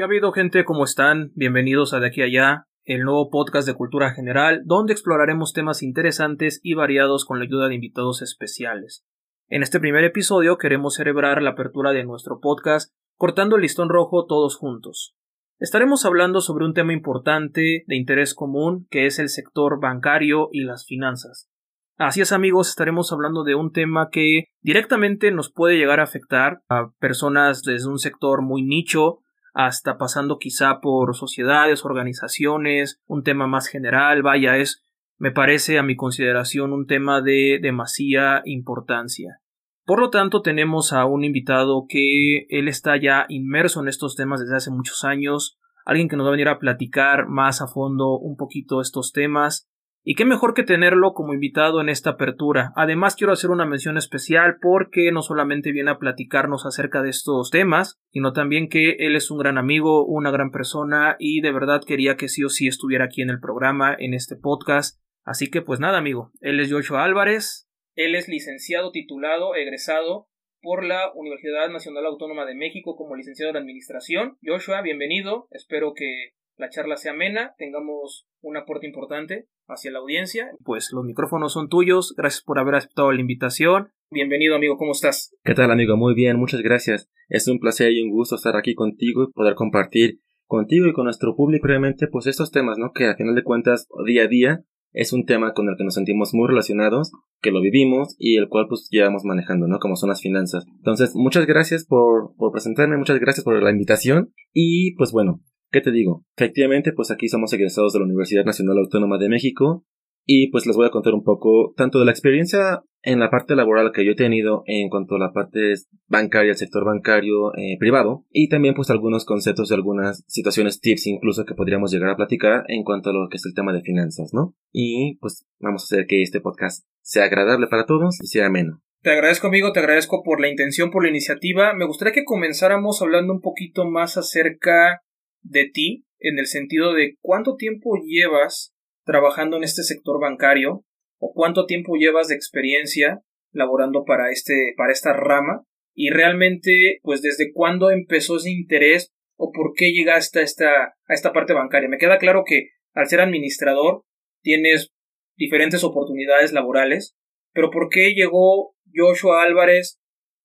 ¿Qué ha habido gente? ¿Cómo están? Bienvenidos a De aquí a allá, el nuevo podcast de cultura general, donde exploraremos temas interesantes y variados con la ayuda de invitados especiales. En este primer episodio queremos celebrar la apertura de nuestro podcast cortando el listón rojo todos juntos. Estaremos hablando sobre un tema importante de interés común que es el sector bancario y las finanzas. Así es amigos, estaremos hablando de un tema que directamente nos puede llegar a afectar a personas desde un sector muy nicho hasta pasando quizá por sociedades, organizaciones, un tema más general, vaya, es, me parece a mi consideración un tema de demasiada importancia. Por lo tanto, tenemos a un invitado que él está ya inmerso en estos temas desde hace muchos años, alguien que nos va a venir a platicar más a fondo un poquito estos temas, y qué mejor que tenerlo como invitado en esta apertura. Además quiero hacer una mención especial porque no solamente viene a platicarnos acerca de estos temas, sino también que él es un gran amigo, una gran persona y de verdad quería que sí o sí estuviera aquí en el programa, en este podcast. Así que pues nada amigo, él es Joshua Álvarez, él es licenciado titulado, egresado por la Universidad Nacional Autónoma de México como licenciado en Administración. Joshua, bienvenido, espero que la charla sea amena, tengamos un aporte importante hacia la audiencia. Pues los micrófonos son tuyos, gracias por haber aceptado la invitación. Bienvenido amigo, ¿cómo estás? ¿Qué tal amigo? Muy bien, muchas gracias. Es un placer y un gusto estar aquí contigo y poder compartir contigo y con nuestro público realmente pues estos temas, ¿no? Que a final de cuentas día a día es un tema con el que nos sentimos muy relacionados, que lo vivimos y el cual pues llevamos manejando, ¿no? Como son las finanzas. Entonces, muchas gracias por, por presentarme, muchas gracias por la invitación y pues bueno, ¿Qué te digo? Efectivamente, pues aquí somos egresados de la Universidad Nacional Autónoma de México y pues les voy a contar un poco tanto de la experiencia en la parte laboral que yo he tenido en cuanto a la parte bancaria, el sector bancario eh, privado y también pues algunos conceptos de algunas situaciones, tips incluso que podríamos llegar a platicar en cuanto a lo que es el tema de finanzas, ¿no? Y pues vamos a hacer que este podcast sea agradable para todos y sea ameno. Te agradezco amigo, te agradezco por la intención, por la iniciativa. Me gustaría que comenzáramos hablando un poquito más acerca de ti en el sentido de cuánto tiempo llevas trabajando en este sector bancario o cuánto tiempo llevas de experiencia laborando para este para esta rama y realmente pues desde cuándo empezó ese interés o por qué llegaste a esta a esta parte bancaria. Me queda claro que al ser administrador tienes diferentes oportunidades laborales, pero ¿por qué llegó Joshua Álvarez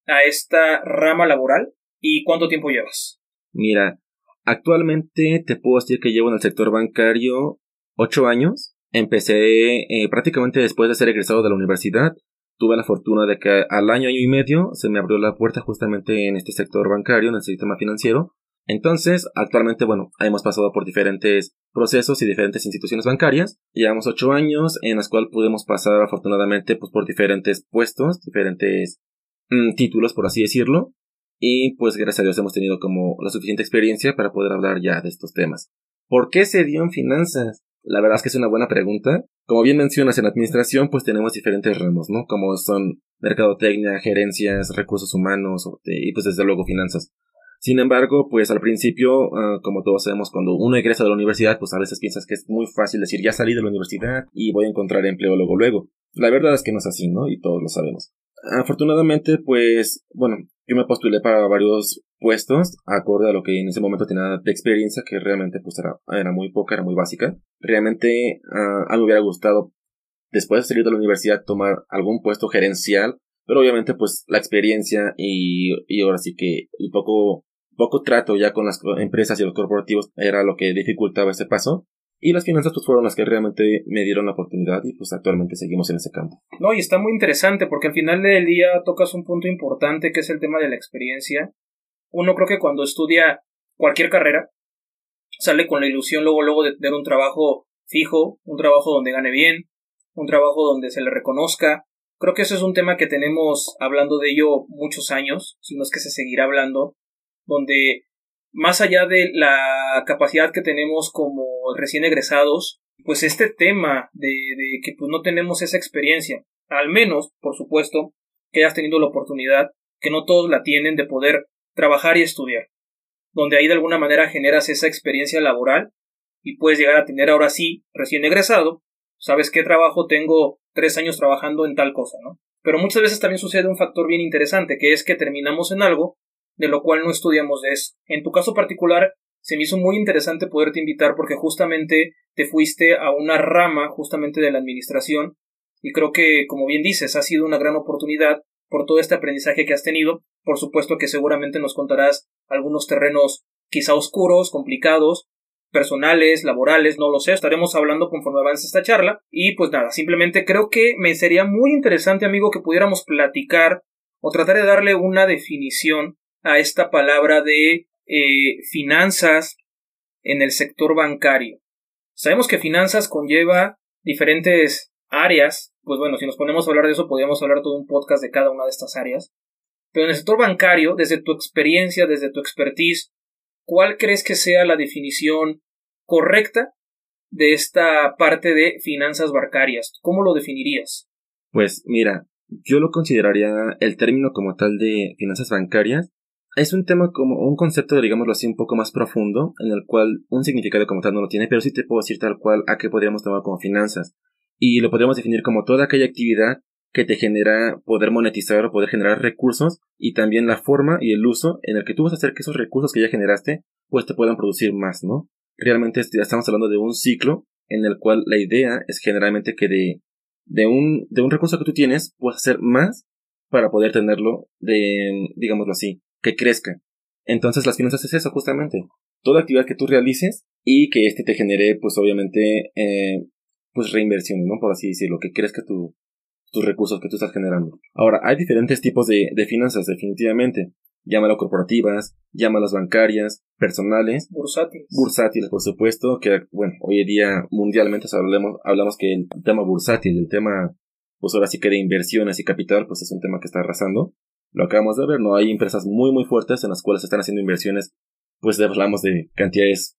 a esta rama laboral y cuánto tiempo llevas? Mira, Actualmente te puedo decir que llevo en el sector bancario ocho años. Empecé eh, prácticamente después de ser egresado de la universidad. Tuve la fortuna de que al año, año y medio se me abrió la puerta justamente en este sector bancario, en el sistema financiero. Entonces, actualmente, bueno, hemos pasado por diferentes procesos y diferentes instituciones bancarias. Llevamos ocho años en las cuales pudimos pasar afortunadamente pues, por diferentes puestos, diferentes mm, títulos, por así decirlo. Y pues gracias a Dios hemos tenido como la suficiente experiencia para poder hablar ya de estos temas. ¿Por qué se dio en finanzas? La verdad es que es una buena pregunta. Como bien mencionas en administración, pues tenemos diferentes ramos, ¿no? Como son mercadotecnia, gerencias, recursos humanos y pues desde luego finanzas. Sin embargo, pues al principio, ah, como todos sabemos, cuando uno egresa de la universidad, pues a veces piensas que es muy fácil decir ya salí de la universidad y voy a encontrar empleo luego luego. La verdad es que no es así, ¿no? Y todos lo sabemos. Afortunadamente, pues, bueno, yo me postulé para varios puestos, acorde a lo que en ese momento tenía de experiencia, que realmente pues era, era muy poca, era muy básica. Realmente uh, a mí me hubiera gustado, después de salir de la universidad, tomar algún puesto gerencial, pero obviamente pues la experiencia y, y ahora sí que el poco, poco trato ya con las empresas y los corporativos era lo que dificultaba ese paso. Y las finanzas pues fueron las que realmente me dieron la oportunidad y pues actualmente seguimos en ese campo. No, y está muy interesante porque al final del día tocas un punto importante que es el tema de la experiencia. Uno creo que cuando estudia cualquier carrera sale con la ilusión luego luego de tener un trabajo fijo, un trabajo donde gane bien, un trabajo donde se le reconozca. Creo que eso es un tema que tenemos hablando de ello muchos años, si no es que se seguirá hablando, donde más allá de la capacidad que tenemos como recién egresados, pues este tema de, que pues no tenemos esa experiencia, al menos, por supuesto, que hayas tenido la oportunidad, que no todos la tienen, de poder trabajar y estudiar, donde ahí de alguna manera generas esa experiencia laboral y puedes llegar a tener ahora sí, recién egresado, sabes qué trabajo tengo tres años trabajando en tal cosa, ¿no? Pero muchas veces también sucede un factor bien interesante, que es que terminamos en algo de lo cual no estudiamos de eso. En tu caso particular, se me hizo muy interesante poderte invitar porque justamente te fuiste a una rama justamente de la administración y creo que, como bien dices, ha sido una gran oportunidad por todo este aprendizaje que has tenido. Por supuesto que seguramente nos contarás algunos terrenos quizá oscuros, complicados, personales, laborales, no lo sé, estaremos hablando conforme avance esta charla. Y pues nada, simplemente creo que me sería muy interesante, amigo, que pudiéramos platicar o tratar de darle una definición a esta palabra de eh, finanzas en el sector bancario. Sabemos que finanzas conlleva diferentes áreas, pues bueno, si nos ponemos a hablar de eso, podríamos hablar todo un podcast de cada una de estas áreas. Pero en el sector bancario, desde tu experiencia, desde tu expertise, ¿cuál crees que sea la definición correcta de esta parte de finanzas bancarias? ¿Cómo lo definirías? Pues mira, yo lo consideraría el término como tal de finanzas bancarias. Es un tema como un concepto, digámoslo así, un poco más profundo, en el cual un significado como tal no lo tiene, pero sí te puedo decir tal cual a qué podríamos tomar como finanzas. Y lo podríamos definir como toda aquella actividad que te genera poder monetizar o poder generar recursos y también la forma y el uso en el que tú vas a hacer que esos recursos que ya generaste pues te puedan producir más, ¿no? Realmente estamos hablando de un ciclo en el cual la idea es generalmente que de, de, un, de un recurso que tú tienes puedas hacer más para poder tenerlo de, digámoslo así, que crezca. Entonces las finanzas es eso justamente. Toda actividad que tú realices y que éste te genere pues obviamente eh, pues reinversiones, ¿no? Por así decirlo, que crezca tu, tus recursos que tú estás generando. Ahora, hay diferentes tipos de, de finanzas, definitivamente. Llámalo corporativas, llámalas bancarias, personales. Bursátiles. Bursátiles, por supuesto, que, bueno, hoy en día mundialmente hablamos, hablamos que el tema bursátil, el tema, pues ahora sí que de inversiones y capital, pues es un tema que está arrasando. Lo acabamos de ver, ¿no? Hay empresas muy, muy fuertes en las cuales están haciendo inversiones, pues hablamos de cantidades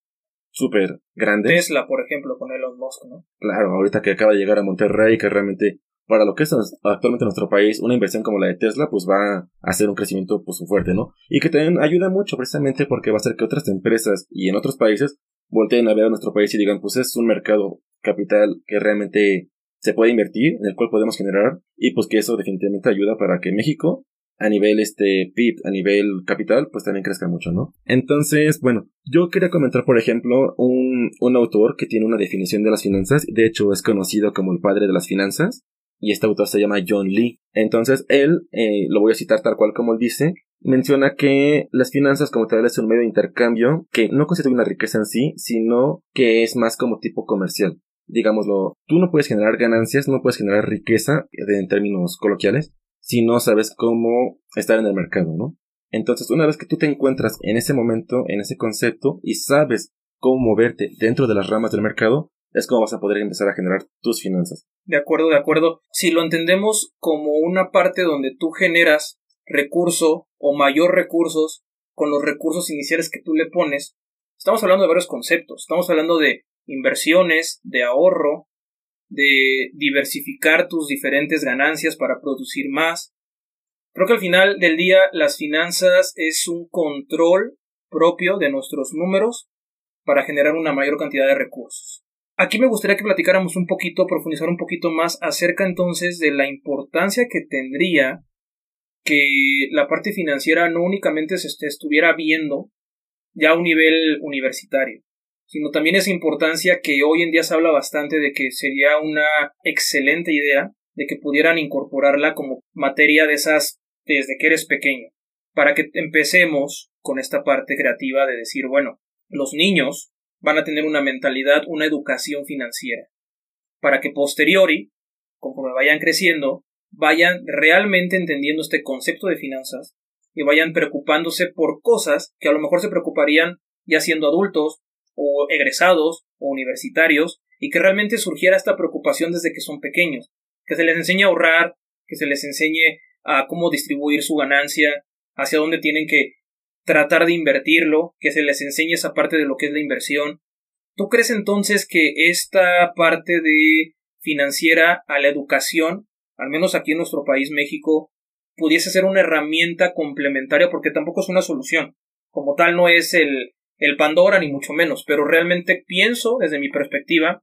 súper grandes. Tesla, por ejemplo, con Elon Musk, ¿no? Claro, ahorita que acaba de llegar a Monterrey, que realmente para lo que es actualmente nuestro país, una inversión como la de Tesla, pues va a hacer un crecimiento pues fuerte, ¿no? Y que también ayuda mucho precisamente porque va a hacer que otras empresas y en otros países volteen a ver a nuestro país y digan, pues es un mercado capital que realmente se puede invertir, en el cual podemos generar, y pues que eso definitivamente ayuda para que México, a nivel este PIB, a nivel capital, pues también crezca mucho, ¿no? Entonces, bueno, yo quería comentar, por ejemplo, un, un autor que tiene una definición de las finanzas, de hecho es conocido como el padre de las finanzas, y este autor se llama John Lee. Entonces él, eh, lo voy a citar tal cual como él dice, menciona que las finanzas como tal es un medio de intercambio que no constituye una riqueza en sí, sino que es más como tipo comercial. Digámoslo, tú no puedes generar ganancias, no puedes generar riqueza en términos coloquiales, si no sabes cómo estar en el mercado, ¿no? Entonces, una vez que tú te encuentras en ese momento, en ese concepto, y sabes cómo moverte dentro de las ramas del mercado, es como vas a poder empezar a generar tus finanzas. De acuerdo, de acuerdo. Si lo entendemos como una parte donde tú generas recurso o mayor recursos con los recursos iniciales que tú le pones, estamos hablando de varios conceptos. Estamos hablando de inversiones, de ahorro, de diversificar tus diferentes ganancias para producir más. Creo que al final del día las finanzas es un control propio de nuestros números para generar una mayor cantidad de recursos. Aquí me gustaría que platicáramos un poquito, profundizar un poquito más acerca entonces de la importancia que tendría que la parte financiera no únicamente se estuviera viendo ya a un nivel universitario, sino también esa importancia que hoy en día se habla bastante de que sería una excelente idea de que pudieran incorporarla como materia de esas desde que eres pequeño, para que empecemos con esta parte creativa de decir, bueno, los niños van a tener una mentalidad, una educación financiera, para que posteriori, conforme vayan creciendo, vayan realmente entendiendo este concepto de finanzas y vayan preocupándose por cosas que a lo mejor se preocuparían ya siendo adultos o egresados o universitarios y que realmente surgiera esta preocupación desde que son pequeños, que se les enseñe a ahorrar, que se les enseñe a cómo distribuir su ganancia, hacia dónde tienen que tratar de invertirlo, que se les enseñe esa parte de lo que es la inversión. ¿Tú crees entonces que esta parte de financiera a la educación, al menos aquí en nuestro país México, pudiese ser una herramienta complementaria porque tampoco es una solución. Como tal no es el, el Pandora ni mucho menos, pero realmente pienso desde mi perspectiva,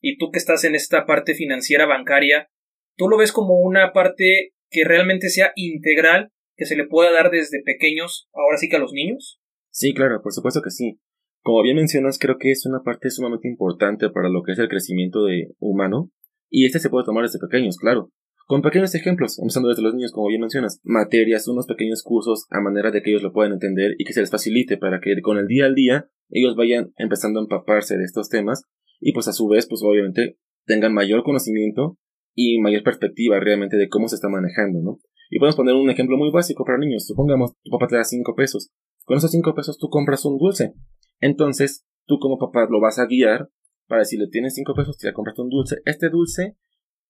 y tú que estás en esta parte financiera bancaria, tú lo ves como una parte que realmente sea integral que se le pueda dar desde pequeños, ahora sí que a los niños? Sí, claro, por supuesto que sí. Como bien mencionas, creo que es una parte sumamente importante para lo que es el crecimiento de humano, y este se puede tomar desde pequeños, claro. Con pequeños ejemplos, empezando desde los niños, como bien mencionas, materias, unos pequeños cursos a manera de que ellos lo puedan entender y que se les facilite para que con el día al día ellos vayan empezando a empaparse de estos temas y pues a su vez, pues obviamente tengan mayor conocimiento y mayor perspectiva realmente de cómo se está manejando, ¿no? Y podemos poner un ejemplo muy básico para niños. Supongamos, tu papá te da 5 pesos. Con esos 5 pesos tú compras un dulce. Entonces, tú como papá lo vas a guiar para decirle, tienes 5 pesos, te compras un dulce. Este dulce,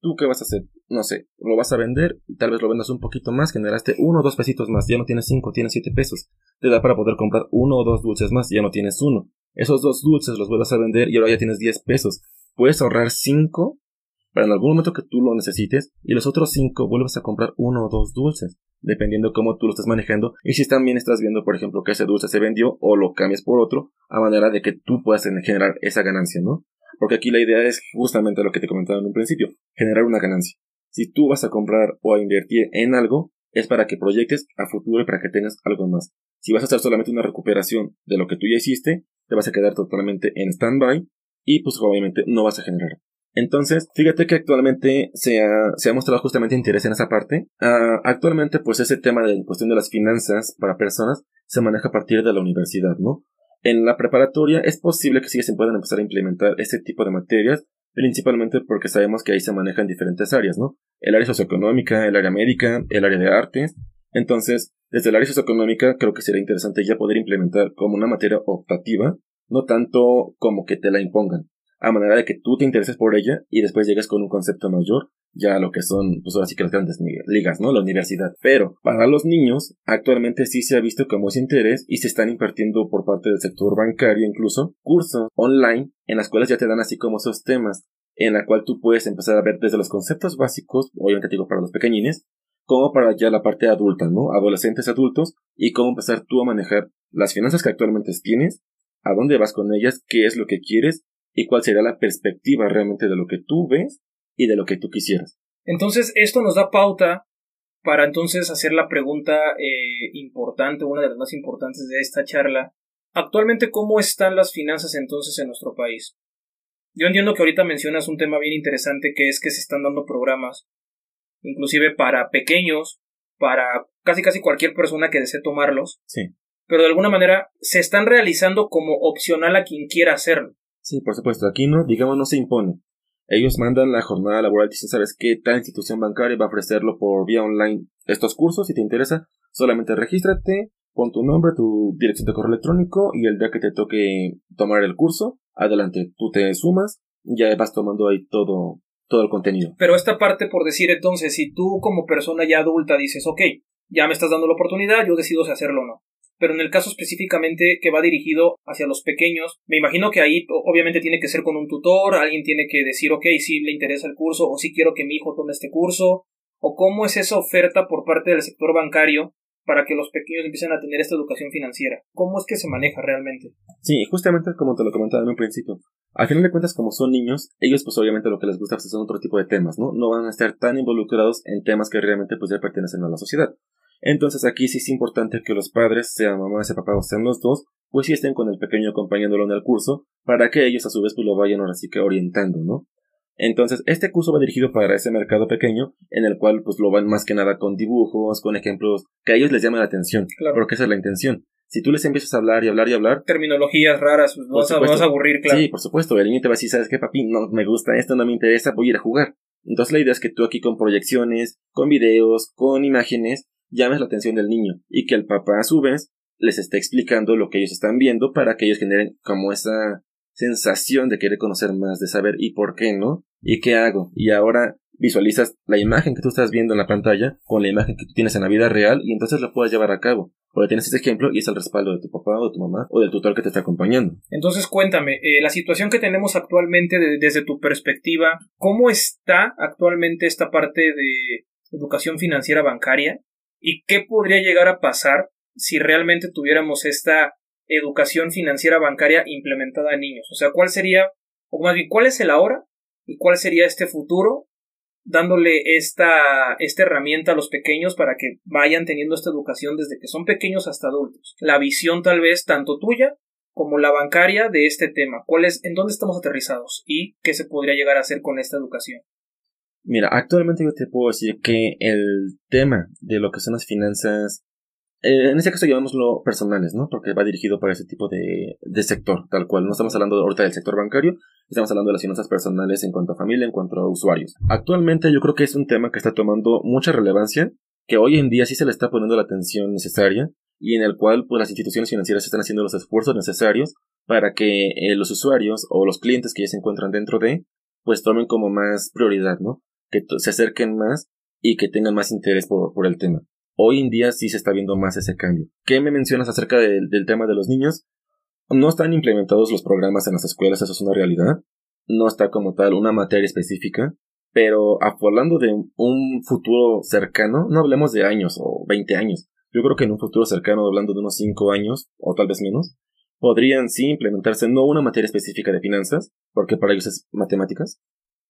¿tú qué vas a hacer? No sé, lo vas a vender y tal vez lo vendas un poquito más, generaste uno o dos pesitos más, ya no tienes 5, tienes 7 pesos. Te da para poder comprar uno o dos dulces más, ya no tienes uno. Esos dos dulces los vuelvas a vender y ahora ya tienes 10 pesos. Puedes ahorrar 5 para en algún momento que tú lo necesites y los otros 5 vuelvas a comprar uno o dos dulces, dependiendo cómo tú lo estás manejando y si también estás viendo, por ejemplo, que ese dulce se vendió o lo cambias por otro, a manera de que tú puedas generar esa ganancia, ¿no? Porque aquí la idea es justamente lo que te comentaba en un principio, generar una ganancia. Si tú vas a comprar o a invertir en algo, es para que proyectes a futuro y para que tengas algo más. Si vas a hacer solamente una recuperación de lo que tú ya hiciste, te vas a quedar totalmente en stand-by y pues obviamente no vas a generar. Entonces, fíjate que actualmente se ha, se ha mostrado justamente interés en esa parte. Ah, actualmente, pues ese tema de cuestión de las finanzas para personas se maneja a partir de la universidad, ¿no? En la preparatoria es posible que sí se puedan empezar a implementar este tipo de materias, principalmente porque sabemos que ahí se manejan diferentes áreas, ¿no? El área socioeconómica, el área médica, el área de artes. Entonces, desde el área socioeconómica creo que sería interesante ya poder implementar como una materia optativa, no tanto como que te la impongan a manera de que tú te intereses por ella y después llegues con un concepto mayor, ya lo que son, pues ahora sí que las grandes ligas, ¿no? La universidad. Pero para los niños, actualmente sí se ha visto como ese interés y se están impartiendo por parte del sector bancario incluso cursos online en las cuales ya te dan así como esos temas en la cual tú puedes empezar a ver desde los conceptos básicos, obviamente digo para los pequeñines, como para ya la parte adulta, ¿no? Adolescentes, adultos, y cómo empezar tú a manejar las finanzas que actualmente tienes, a dónde vas con ellas, qué es lo que quieres y cuál sería la perspectiva realmente de lo que tú ves y de lo que tú quisieras. Entonces, esto nos da pauta para entonces hacer la pregunta eh, importante, una de las más importantes de esta charla. Actualmente, ¿cómo están las finanzas entonces en nuestro país? Yo entiendo que ahorita mencionas un tema bien interesante que es que se están dando programas, inclusive para pequeños, para casi casi cualquier persona que desee tomarlos. Sí. Pero de alguna manera se están realizando como opcional a quien quiera hacerlo. Sí, por supuesto, aquí no, digamos, no se impone. Ellos mandan la jornada laboral y dicen, ¿sabes qué? Tal institución bancaria va a ofrecerlo por vía online estos cursos, si te interesa, solamente regístrate, pon tu nombre, tu dirección de correo electrónico y el día que te toque tomar el curso, adelante, tú te sumas, ya vas tomando ahí todo, todo el contenido. Pero esta parte, por decir entonces, si tú como persona ya adulta dices, ok, ya me estás dando la oportunidad, yo decido si hacerlo o no pero en el caso específicamente que va dirigido hacia los pequeños, me imagino que ahí obviamente tiene que ser con un tutor, alguien tiene que decir, ok, si le interesa el curso o si quiero que mi hijo tome este curso, o cómo es esa oferta por parte del sector bancario para que los pequeños empiecen a tener esta educación financiera. ¿Cómo es que se maneja realmente? Sí, justamente como te lo comentaba en un principio. Al final de cuentas, como son niños, ellos pues obviamente lo que les gusta pues, son otro tipo de temas, ¿no? No van a estar tan involucrados en temas que realmente pues ya pertenecen a la sociedad. Entonces aquí sí es importante que los padres, sea mamá, sea papá o sean los dos, pues sí estén con el pequeño acompañándolo en el curso, para que ellos a su vez pues lo vayan ahora sí que orientando, ¿no? Entonces, este curso va dirigido para ese mercado pequeño, en el cual pues lo van más que nada con dibujos, con ejemplos que a ellos les llama la atención, claro. porque esa es la intención. Si tú les empiezas a hablar y hablar y hablar... Terminologías raras, pues vas, a, vas a aburrir, claro. Sí, por supuesto, el niño te va a decir, ¿sabes qué, papi? No me gusta esto, no me interesa, voy a ir a jugar. Entonces la idea es que tú aquí con proyecciones, con videos, con imágenes, llames la atención del niño y que el papá a su vez les esté explicando lo que ellos están viendo para que ellos generen como esa sensación de querer conocer más, de saber y por qué, ¿no? ¿Y qué hago? Y ahora visualizas la imagen que tú estás viendo en la pantalla con la imagen que tú tienes en la vida real y entonces lo puedes llevar a cabo. Porque tienes ese ejemplo y es el respaldo de tu papá o de tu mamá o del tutor que te está acompañando. Entonces cuéntame, eh, la situación que tenemos actualmente desde tu perspectiva, ¿cómo está actualmente esta parte de educación financiera bancaria? ¿Y qué podría llegar a pasar si realmente tuviéramos esta educación financiera bancaria implementada en niños? O sea, ¿cuál sería, o más bien, cuál es el ahora y cuál sería este futuro dándole esta, esta herramienta a los pequeños para que vayan teniendo esta educación desde que son pequeños hasta adultos. La visión tal vez tanto tuya como la bancaria de este tema? ¿Cuál es, ¿En dónde estamos aterrizados? ¿Y qué se podría llegar a hacer con esta educación? Mira, actualmente yo te puedo decir que el tema de lo que son las finanzas, eh, en este caso llamémoslo personales, ¿no? Porque va dirigido para ese tipo de, de sector, tal cual. No estamos hablando ahorita del sector bancario, estamos hablando de las finanzas personales en cuanto a familia, en cuanto a usuarios. Actualmente yo creo que es un tema que está tomando mucha relevancia, que hoy en día sí se le está poniendo la atención necesaria y en el cual pues, las instituciones financieras están haciendo los esfuerzos necesarios para que eh, los usuarios o los clientes que ya se encuentran dentro de pues tomen como más prioridad, ¿no? Que se acerquen más y que tengan más interés por, el tema. Hoy en día sí se está viendo más ese cambio. ¿Qué me mencionas acerca del tema de los niños? No están implementados los programas en las escuelas, eso es una realidad. No está como tal una materia específica, pero hablando de un futuro cercano, no hablemos de años o 20 años, yo creo que en un futuro cercano, hablando de unos 5 años o tal vez menos, podrían sí implementarse no una materia específica de finanzas, porque para ellos es matemáticas,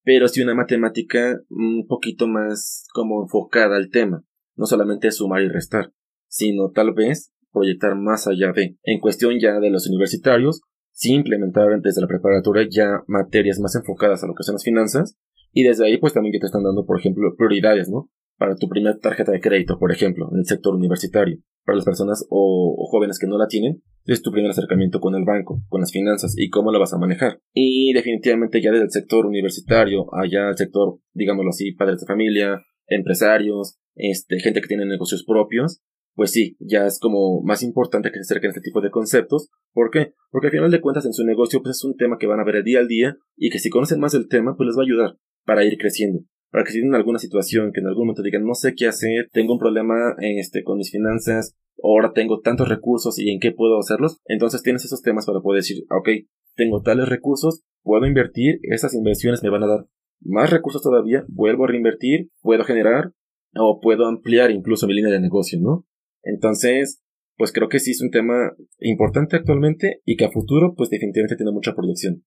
pero sí una matemática un poquito más como enfocada al tema, no solamente sumar y restar, sino tal vez proyectar más allá de, en cuestión ya de los universitarios, sí implementar desde la preparatoria ya materias más enfocadas a lo que son las finanzas, y desde ahí pues también que te están dando, por ejemplo, prioridades, ¿no? Para tu primera tarjeta de crédito, por ejemplo, en el sector universitario. Para las personas o, jóvenes que no la tienen, es tu primer acercamiento con el banco, con las finanzas y cómo lo vas a manejar. Y definitivamente ya desde el sector universitario, allá el sector, digámoslo así, padres de familia, empresarios, este, gente que tiene negocios propios, pues sí, ya es como más importante que se acerquen a este tipo de conceptos. ¿Por qué? Porque al final de cuentas en su negocio pues es un tema que van a ver día al día y que si conocen más el tema pues les va a ayudar para ir creciendo. Para que si tienen alguna situación que en algún momento digan no sé qué hacer, tengo un problema este, con mis finanzas, ahora tengo tantos recursos y en qué puedo hacerlos, entonces tienes esos temas para poder decir, ok, tengo tales recursos, puedo invertir, esas inversiones me van a dar más recursos todavía, vuelvo a reinvertir, puedo generar o puedo ampliar incluso mi línea de negocio, ¿no? Entonces, pues creo que sí es un tema importante actualmente y que a futuro pues definitivamente tiene mucha proyección.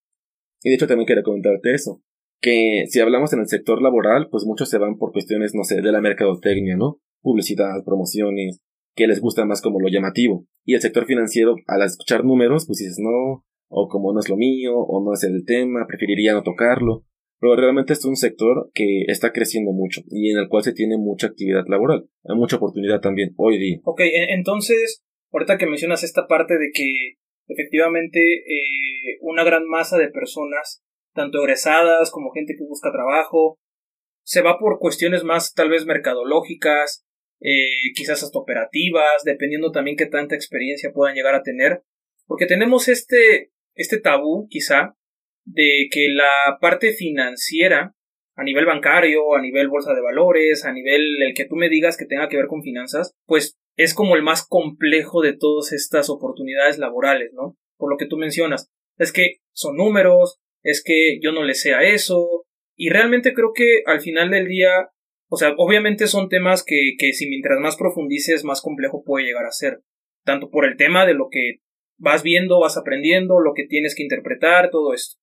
Y de hecho también quería comentarte eso, que si hablamos en el sector laboral, pues muchos se van por cuestiones, no sé, de la mercadotecnia, ¿no? Publicidad, promociones, que les gusta más como lo llamativo. Y el sector financiero, al escuchar números, pues dices, no, o como no es lo mío, o no es el tema, preferiría no tocarlo. Pero realmente es un sector que está creciendo mucho y en el cual se tiene mucha actividad laboral, hay mucha oportunidad también hoy día. Ok, e-, entonces, ahorita que mencionas esta parte de que efectivamente eh, una gran masa de personas, tanto egresadas como gente que busca trabajo, se va por cuestiones más tal vez mercadológicas, eh, quizás hasta operativas, dependiendo también qué tanta experiencia puedan llegar a tener, porque tenemos este, este tabú quizá de que la parte financiera a nivel bancario, a nivel bolsa de valores, a nivel el que tú me digas que tenga que ver con finanzas, pues es como el más complejo de todas estas oportunidades laborales, ¿no? Por lo que tú mencionas. Es que son números, es que yo no le sé a eso, y realmente creo que al final del día o sea, obviamente son temas que, que si mientras más profundices, más complejo puede llegar a ser. Tanto por el tema de lo que vas viendo, vas aprendiendo, lo que tienes que interpretar, todo esto.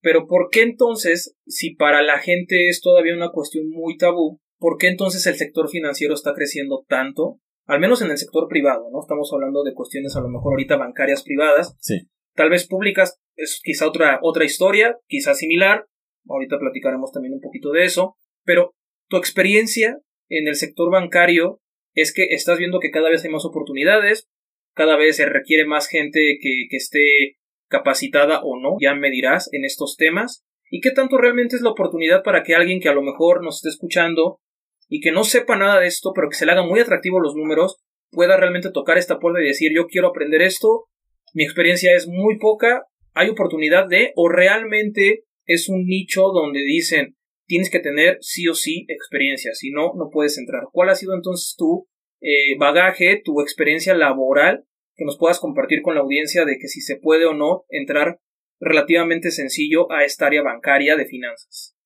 Pero ¿por qué entonces, si para la gente es todavía una cuestión muy tabú, ¿por qué entonces el sector financiero está creciendo tanto? Al menos en el sector privado, ¿no? Estamos hablando de cuestiones a lo mejor ahorita bancarias privadas. Sí. Tal vez públicas es quizá otra, otra historia, quizá similar. Ahorita platicaremos también un poquito de eso. Pero tu experiencia en el sector bancario es que estás viendo que cada vez hay más oportunidades, cada vez se requiere más gente que, esté capacitada o no, ya me dirás en estos temas, y qué tanto realmente es la oportunidad para que alguien que a lo mejor nos esté escuchando y que no sepa nada de esto, pero que se le haga muy atractivo los números, pueda realmente tocar esta puerta y decir yo quiero aprender esto, mi experiencia es muy poca, hay oportunidad de, o realmente es un nicho donde dicen tienes que tener sí o sí experiencia, si no, no puedes entrar. ¿Cuál ha sido entonces tu eh, bagaje, tu experiencia laboral que nos puedas compartir con la audiencia de que si se puede o no entrar relativamente sencillo a esta área bancaria de finanzas?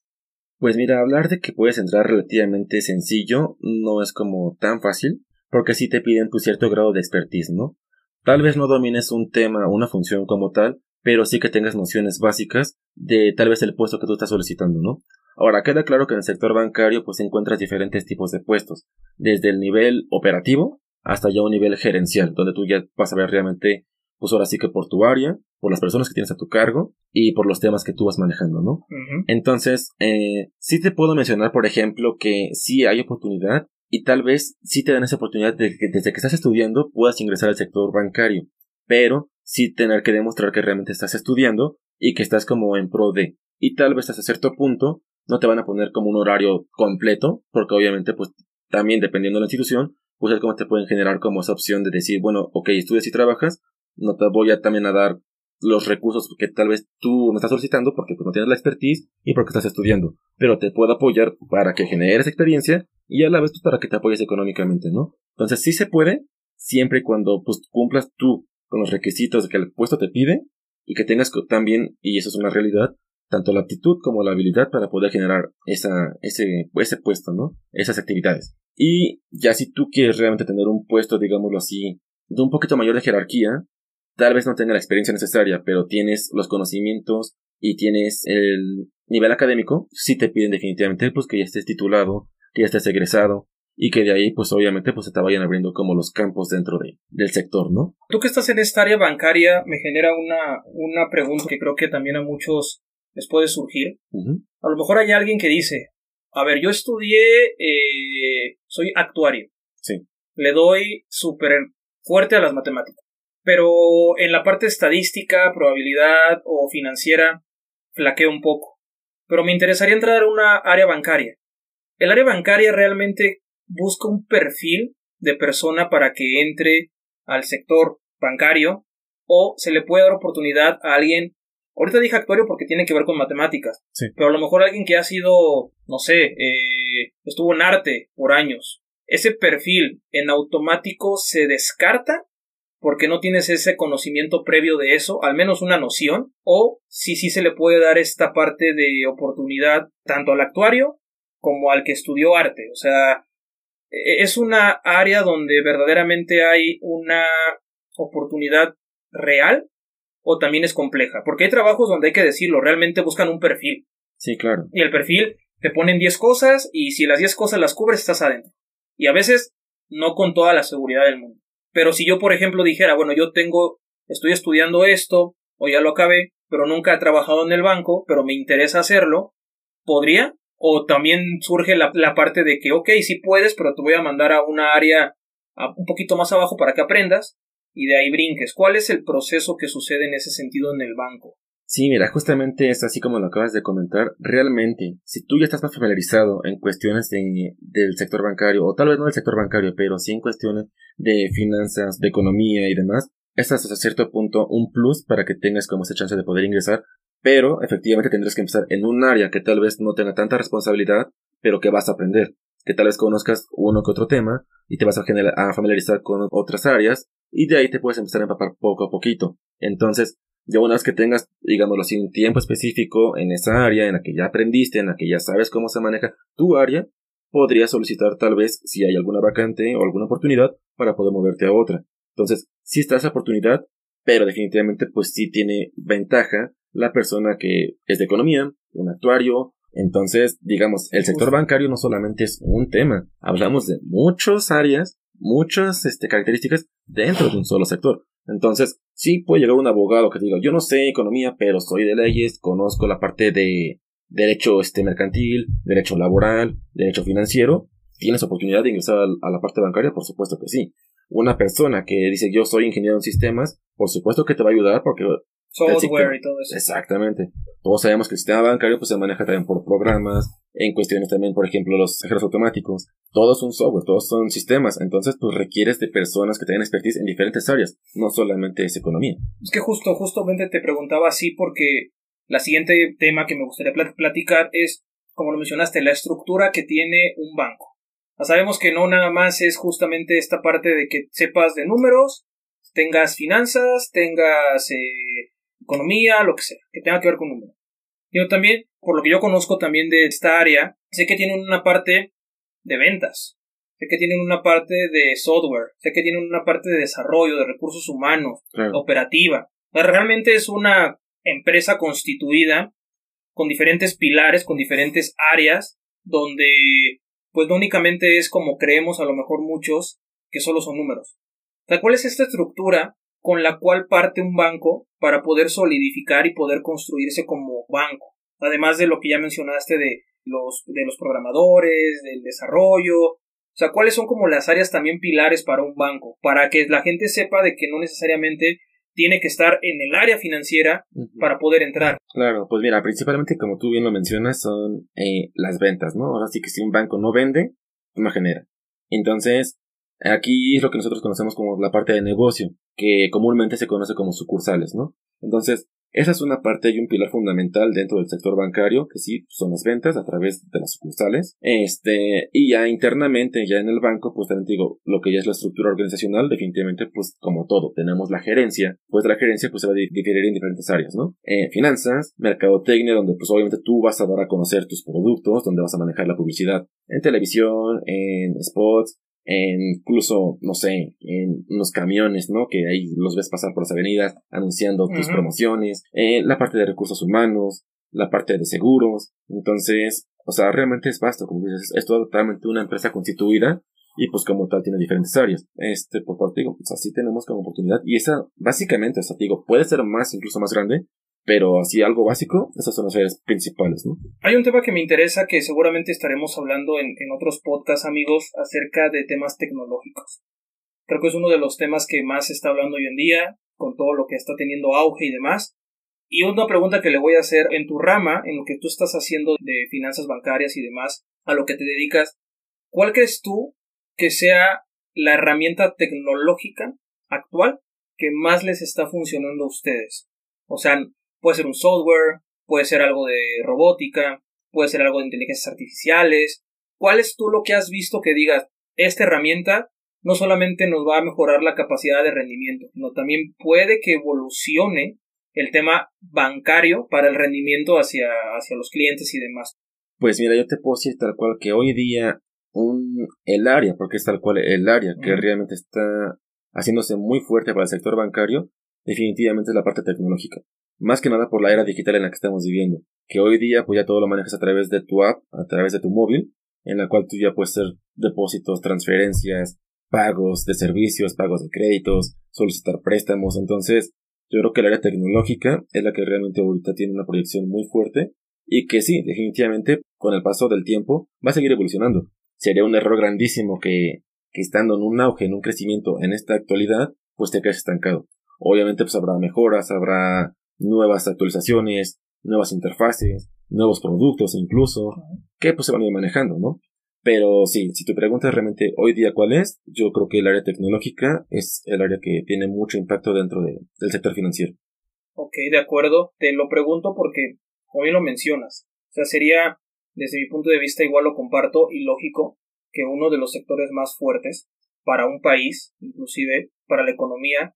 Pues mira, hablar de que puedes entrar relativamente sencillo no es como tan fácil, porque sí te piden tu cierto grado de expertise, ¿no? Tal vez no domines un tema una función como tal, pero sí que tengas nociones básicas de tal vez el puesto que tú estás solicitando, ¿no? Ahora, queda claro que en el sector bancario pues encuentras diferentes tipos de puestos, desde el nivel operativo hasta ya un nivel gerencial, donde tú ya vas a ver realmente pues ahora sí que por tu área, por las personas que tienes a tu cargo y por los temas que tú vas manejando, ¿no? Entonces, eh, sí te puedo mencionar, por ejemplo, que sí hay oportunidad y tal vez sí te dan esa oportunidad de que desde que estás estudiando puedas ingresar al sector bancario, pero sí tener que demostrar que realmente estás estudiando y que estás como en pro de. Y tal vez hasta cierto punto no te van a poner como un horario completo, porque obviamente pues también dependiendo de la institución, pues es como te pueden generar como esa opción de decir, bueno, ok, estudias y trabajas, no te voy a también a dar los recursos que tal vez tú me estás solicitando porque pues, no tienes la expertise y porque estás estudiando, pero te puedo apoyar para que generes experiencia y a la vez pues, para que te apoyes económicamente, ¿no? Entonces sí se puede, siempre y cuando pues cumplas tú con los requisitos que el puesto te pide y que tengas también, y eso es una realidad, tanto la aptitud como la habilidad para poder generar esa, ese, ese puesto, ¿no? Esas actividades. Y ya si tú quieres realmente tener un puesto, digámoslo así, de un poquito mayor de jerarquía, tal vez no tenga la experiencia necesaria, pero tienes los conocimientos y tienes el nivel académico, sí te piden definitivamente pues que ya estés titulado, que ya estés egresado y que de ahí pues obviamente pues se te vayan abriendo como los campos dentro de, del sector, ¿no? Tú que estás en esta área bancaria me genera una, una pregunta que creo que también a muchos les puede surgir. A lo mejor hay alguien que dice, a ver, yo estudié, eh, soy actuario. Sí. Le doy súper fuerte a las matemáticas. Pero en la parte estadística, probabilidad o financiera, flaqueo un poco. Pero me interesaría entrar a una área bancaria. El área bancaria realmente busca un perfil de persona para que entre al sector bancario o se le puede dar oportunidad a alguien Ahorita dije actuario porque tiene que ver con matemáticas. Pero a lo mejor alguien que ha sido, no sé, eh, estuvo en arte por años. Ese perfil en automático se descarta porque no tienes ese conocimiento previo de eso, al menos una noción, o si sí se le puede dar esta parte de oportunidad tanto al actuario como al que estudió arte. O sea, e-, es una área donde verdaderamente hay una oportunidad real o también es compleja, porque hay trabajos donde hay que decirlo, realmente buscan un perfil. Sí, claro. Y el perfil te ponen 10 cosas y si las 10 cosas las cubres estás adentro. Y a veces no con toda la seguridad del mundo. Pero si yo, por ejemplo, dijera, bueno, yo tengo, estoy estudiando esto, o ya lo acabé, pero nunca he trabajado en el banco, pero me interesa hacerlo, ¿podría? O también surge la, la parte de que, ok, sí puedes, pero te voy a mandar a una área un poquito más abajo para que aprendas, y de ahí brinques. ¿Cuál es el proceso que sucede en ese sentido en el banco? Sí, mira, justamente es así como lo acabas de comentar. Realmente, si tú ya estás familiarizado en cuestiones de, del sector bancario, o tal vez no del sector bancario, pero sí en cuestiones de finanzas, de economía y demás, es hasta cierto punto un plus para que tengas como esa chance de poder ingresar, pero efectivamente tendrás que empezar en un área que tal vez no tenga tanta responsabilidad, pero que vas a aprender, que tal vez conozcas uno que otro tema y te vas a, familiarizar con otras áreas y de ahí te puedes empezar a empapar poco a poquito. Entonces, ya una vez que tengas, digámoslo así, un tiempo específico en esa área, en la que ya aprendiste, en la que ya sabes cómo se maneja tu área, podrías solicitar tal vez si hay alguna vacante o alguna oportunidad para poder moverte a otra. Entonces, sí está esa oportunidad, pero definitivamente pues sí tiene ventaja la persona que es de economía, un actuario. Entonces, digamos, el sector bancario no solamente es un tema, hablamos de muchas áreas muchas este, características dentro de un solo sector. Entonces, sí puede llegar un abogado que diga, yo no sé economía, pero soy de leyes, conozco la parte de derecho este, mercantil, derecho laboral, derecho financiero. ¿Tienes oportunidad de ingresar a la parte bancaria? Por supuesto que sí. Una persona que dice yo soy ingeniero en sistemas, por supuesto que te va a ayudar porque software y todo eso. Exactamente. Todos sabemos que el sistema bancario pues, se maneja también por programas, en cuestiones también, por ejemplo, los cajeros automáticos. Todos son software, todos son sistemas. Entonces, pues requieres de personas que tengan expertise en diferentes áreas, no solamente es economía. Es que justo, justamente te preguntaba así porque la siguiente tema que me gustaría platicar es, como lo mencionaste, la estructura que tiene un banco. Sabemos que no nada más es justamente esta parte de que sepas de números, tengas finanzas, tengas eh, economía, lo que sea, que tenga que ver con números. Yo también, por lo que yo conozco también de esta área, sé que tienen una parte de ventas, sé que tienen una parte de software, sé que tienen una parte de desarrollo, de recursos humanos, operativa. realmente es una empresa constituida con diferentes pilares, con diferentes áreas, donde pues no únicamente es como creemos a lo mejor muchos, que solo son números. ¿cuál es esta estructura con la cual parte un banco para poder solidificar y poder construirse como banco. Además de lo que ya mencionaste de los, de los programadores, del desarrollo, o sea, cuáles son como las áreas también pilares para un banco, para que la gente sepa de que no necesariamente tiene que estar en el área financiera para poder entrar. Claro, pues mira, principalmente como tú bien lo mencionas, son eh, las ventas, ¿no? Ahora sí que si un banco no vende, no genera. Entonces, aquí es lo que nosotros conocemos como la parte de negocio, que comúnmente se conoce como sucursales, ¿no? Entonces, esa es una parte y un pilar fundamental dentro del sector bancario, que sí son las ventas a través de las sucursales. Este, y ya internamente, ya en el banco, pues también digo, lo que ya es la estructura organizacional, definitivamente, pues como todo, tenemos la gerencia, pues la gerencia pues se va a diferir en diferentes áreas, ¿no? Eh, finanzas, mercadotecnia, donde pues obviamente tú vas a dar a conocer tus productos, donde vas a manejar la publicidad en televisión, en spots, incluso, no sé, en unos camiones, ¿no? Que ahí los ves pasar por las avenidas anunciando tus promociones, eh, la parte de recursos humanos, la parte de seguros. Entonces, o sea, realmente es vasto, como dices, es totalmente una empresa constituida y pues como tal tiene diferentes áreas. Este, por parte digo, pues así tenemos como oportunidad y esa, básicamente, o sea, digo, puede ser más, incluso más grande, pero así algo básico, esas son las áreas principales, ¿no? Hay un tema que me interesa que seguramente estaremos hablando en, en otros podcasts, amigos, acerca de temas tecnológicos. Creo que es uno de los temas que más se está hablando hoy en día, con todo lo que está teniendo auge y demás. Y una pregunta que le voy a hacer en tu rama, en lo que tú estás haciendo de finanzas bancarias y demás, a lo que te dedicas, ¿cuál crees tú que sea la herramienta tecnológica actual que más les está funcionando a ustedes? O sea, Puede ser un software, puede ser algo de robótica, puede ser algo de inteligencias artificiales. ¿Cuál es tú lo que has visto que digas, esta herramienta no solamente nos va a mejorar la capacidad de rendimiento, sino también puede que evolucione el tema bancario para el rendimiento hacia, hacia los clientes y demás? Pues mira, yo te puedo decir tal cual que hoy día un, el área, porque es tal cual el área que realmente está haciéndose muy fuerte para el sector bancario, definitivamente es la parte tecnológica. Más que nada por la era digital en la que estamos viviendo, que hoy día pues ya todo lo manejas a través de tu app, a través de tu móvil, en la cual tú ya puedes hacer depósitos, transferencias, pagos de servicios, pagos de créditos, solicitar préstamos. Entonces, yo creo que el área tecnológica es la que realmente ahorita tiene una proyección muy fuerte y que sí, definitivamente, con el paso del tiempo, va a seguir evolucionando. Sería un error grandísimo que, que estando en un auge, en un crecimiento en esta actualidad, pues te quedes estancado. Obviamente, pues habrá mejoras, habrá nuevas actualizaciones, nuevas interfaces, nuevos productos incluso, que pues se van a ir manejando, ¿no? Pero sí, si tu pregunta realmente hoy día cuál es, yo creo que el área tecnológica es el área que tiene mucho impacto dentro del sector financiero. Ok, de acuerdo. Te lo pregunto porque, hoy lo mencionas, o sea, sería, desde mi punto de vista, igual lo comparto y lógico que uno de los sectores más fuertes para un país, inclusive para la economía,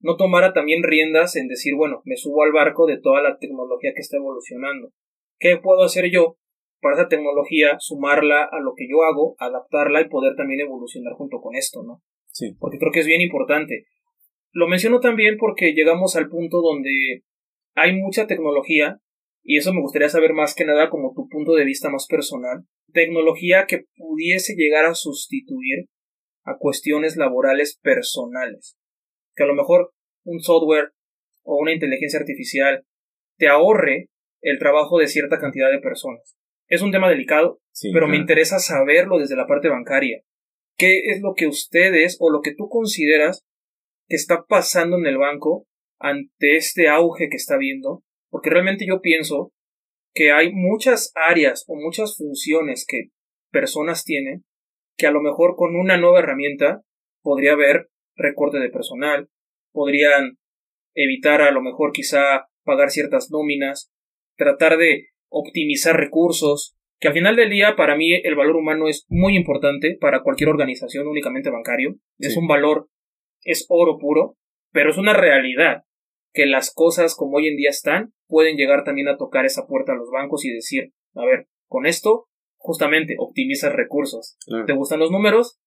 no tomara también riendas en decir, bueno, me subo al barco de toda la tecnología que está evolucionando. ¿Qué puedo hacer yo para esa tecnología, sumarla a lo que yo hago, adaptarla y poder también evolucionar junto con esto, ¿no? Sí. Porque creo que es bien importante. Lo menciono también porque llegamos al punto donde hay mucha tecnología, y eso me gustaría saber más que nada como tu punto de vista más personal, tecnología que pudiese llegar a sustituir a cuestiones laborales personales que a lo mejor un software o una inteligencia artificial te ahorre el trabajo de cierta cantidad de personas. Es un tema delicado, pero me interesa saberlo desde la parte bancaria. ¿Qué es lo que ustedes o lo que tú consideras que está pasando en el banco ante este auge que está viendo? Porque realmente yo pienso que hay muchas áreas o muchas funciones que personas tienen que a lo mejor con una nueva herramienta podría haber recorte de personal, podrían evitar a lo mejor quizá pagar ciertas nóminas, tratar de optimizar recursos, que al final del día para mí el valor humano es muy importante para cualquier organización únicamente bancario, es un valor, es oro puro, pero es una realidad que las cosas como hoy en día están pueden llegar también a tocar esa puerta a los bancos y decir, a ver, con esto justamente optimizas recursos. ¿Te gustan los números?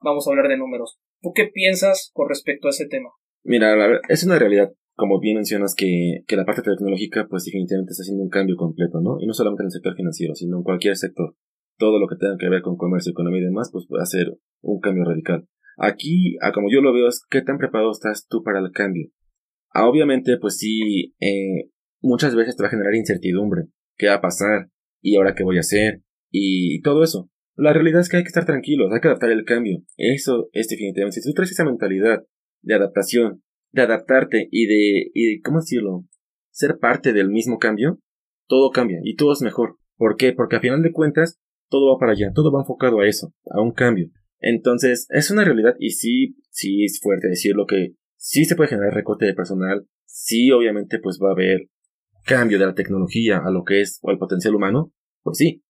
Vamos a hablar de números. ¿Tú qué piensas con respecto a ese tema? Mira, es una realidad, como bien mencionas, que, que la parte tecnológica, pues definitivamente está haciendo un cambio completo, ¿no? Y no solamente en el sector financiero, sino en cualquier sector. Todo lo que tenga que ver con comercio, economía y demás, pues va a ser un cambio radical. Aquí, a como yo lo veo, es qué tan preparado estás tú para el cambio. Ah, obviamente, pues sí, eh, muchas veces te va a generar incertidumbre. ¿Qué va a pasar? ¿Y ahora qué voy a hacer? Y todo eso. La realidad es que hay que estar tranquilos, hay que adaptar el cambio. Eso es definitivamente. Si tú traes esa mentalidad de adaptación, de adaptarte y de, y de, ¿cómo decirlo? Ser parte del mismo cambio, todo cambia y todo es mejor. ¿Por qué? Porque a final de cuentas, todo va para allá, todo va enfocado a eso, a un cambio. Entonces, es una realidad y sí, sí es fuerte decirlo que sí se puede generar recorte de personal, sí obviamente pues va a haber cambio de la tecnología a lo que es o al potencial humano, pues sí.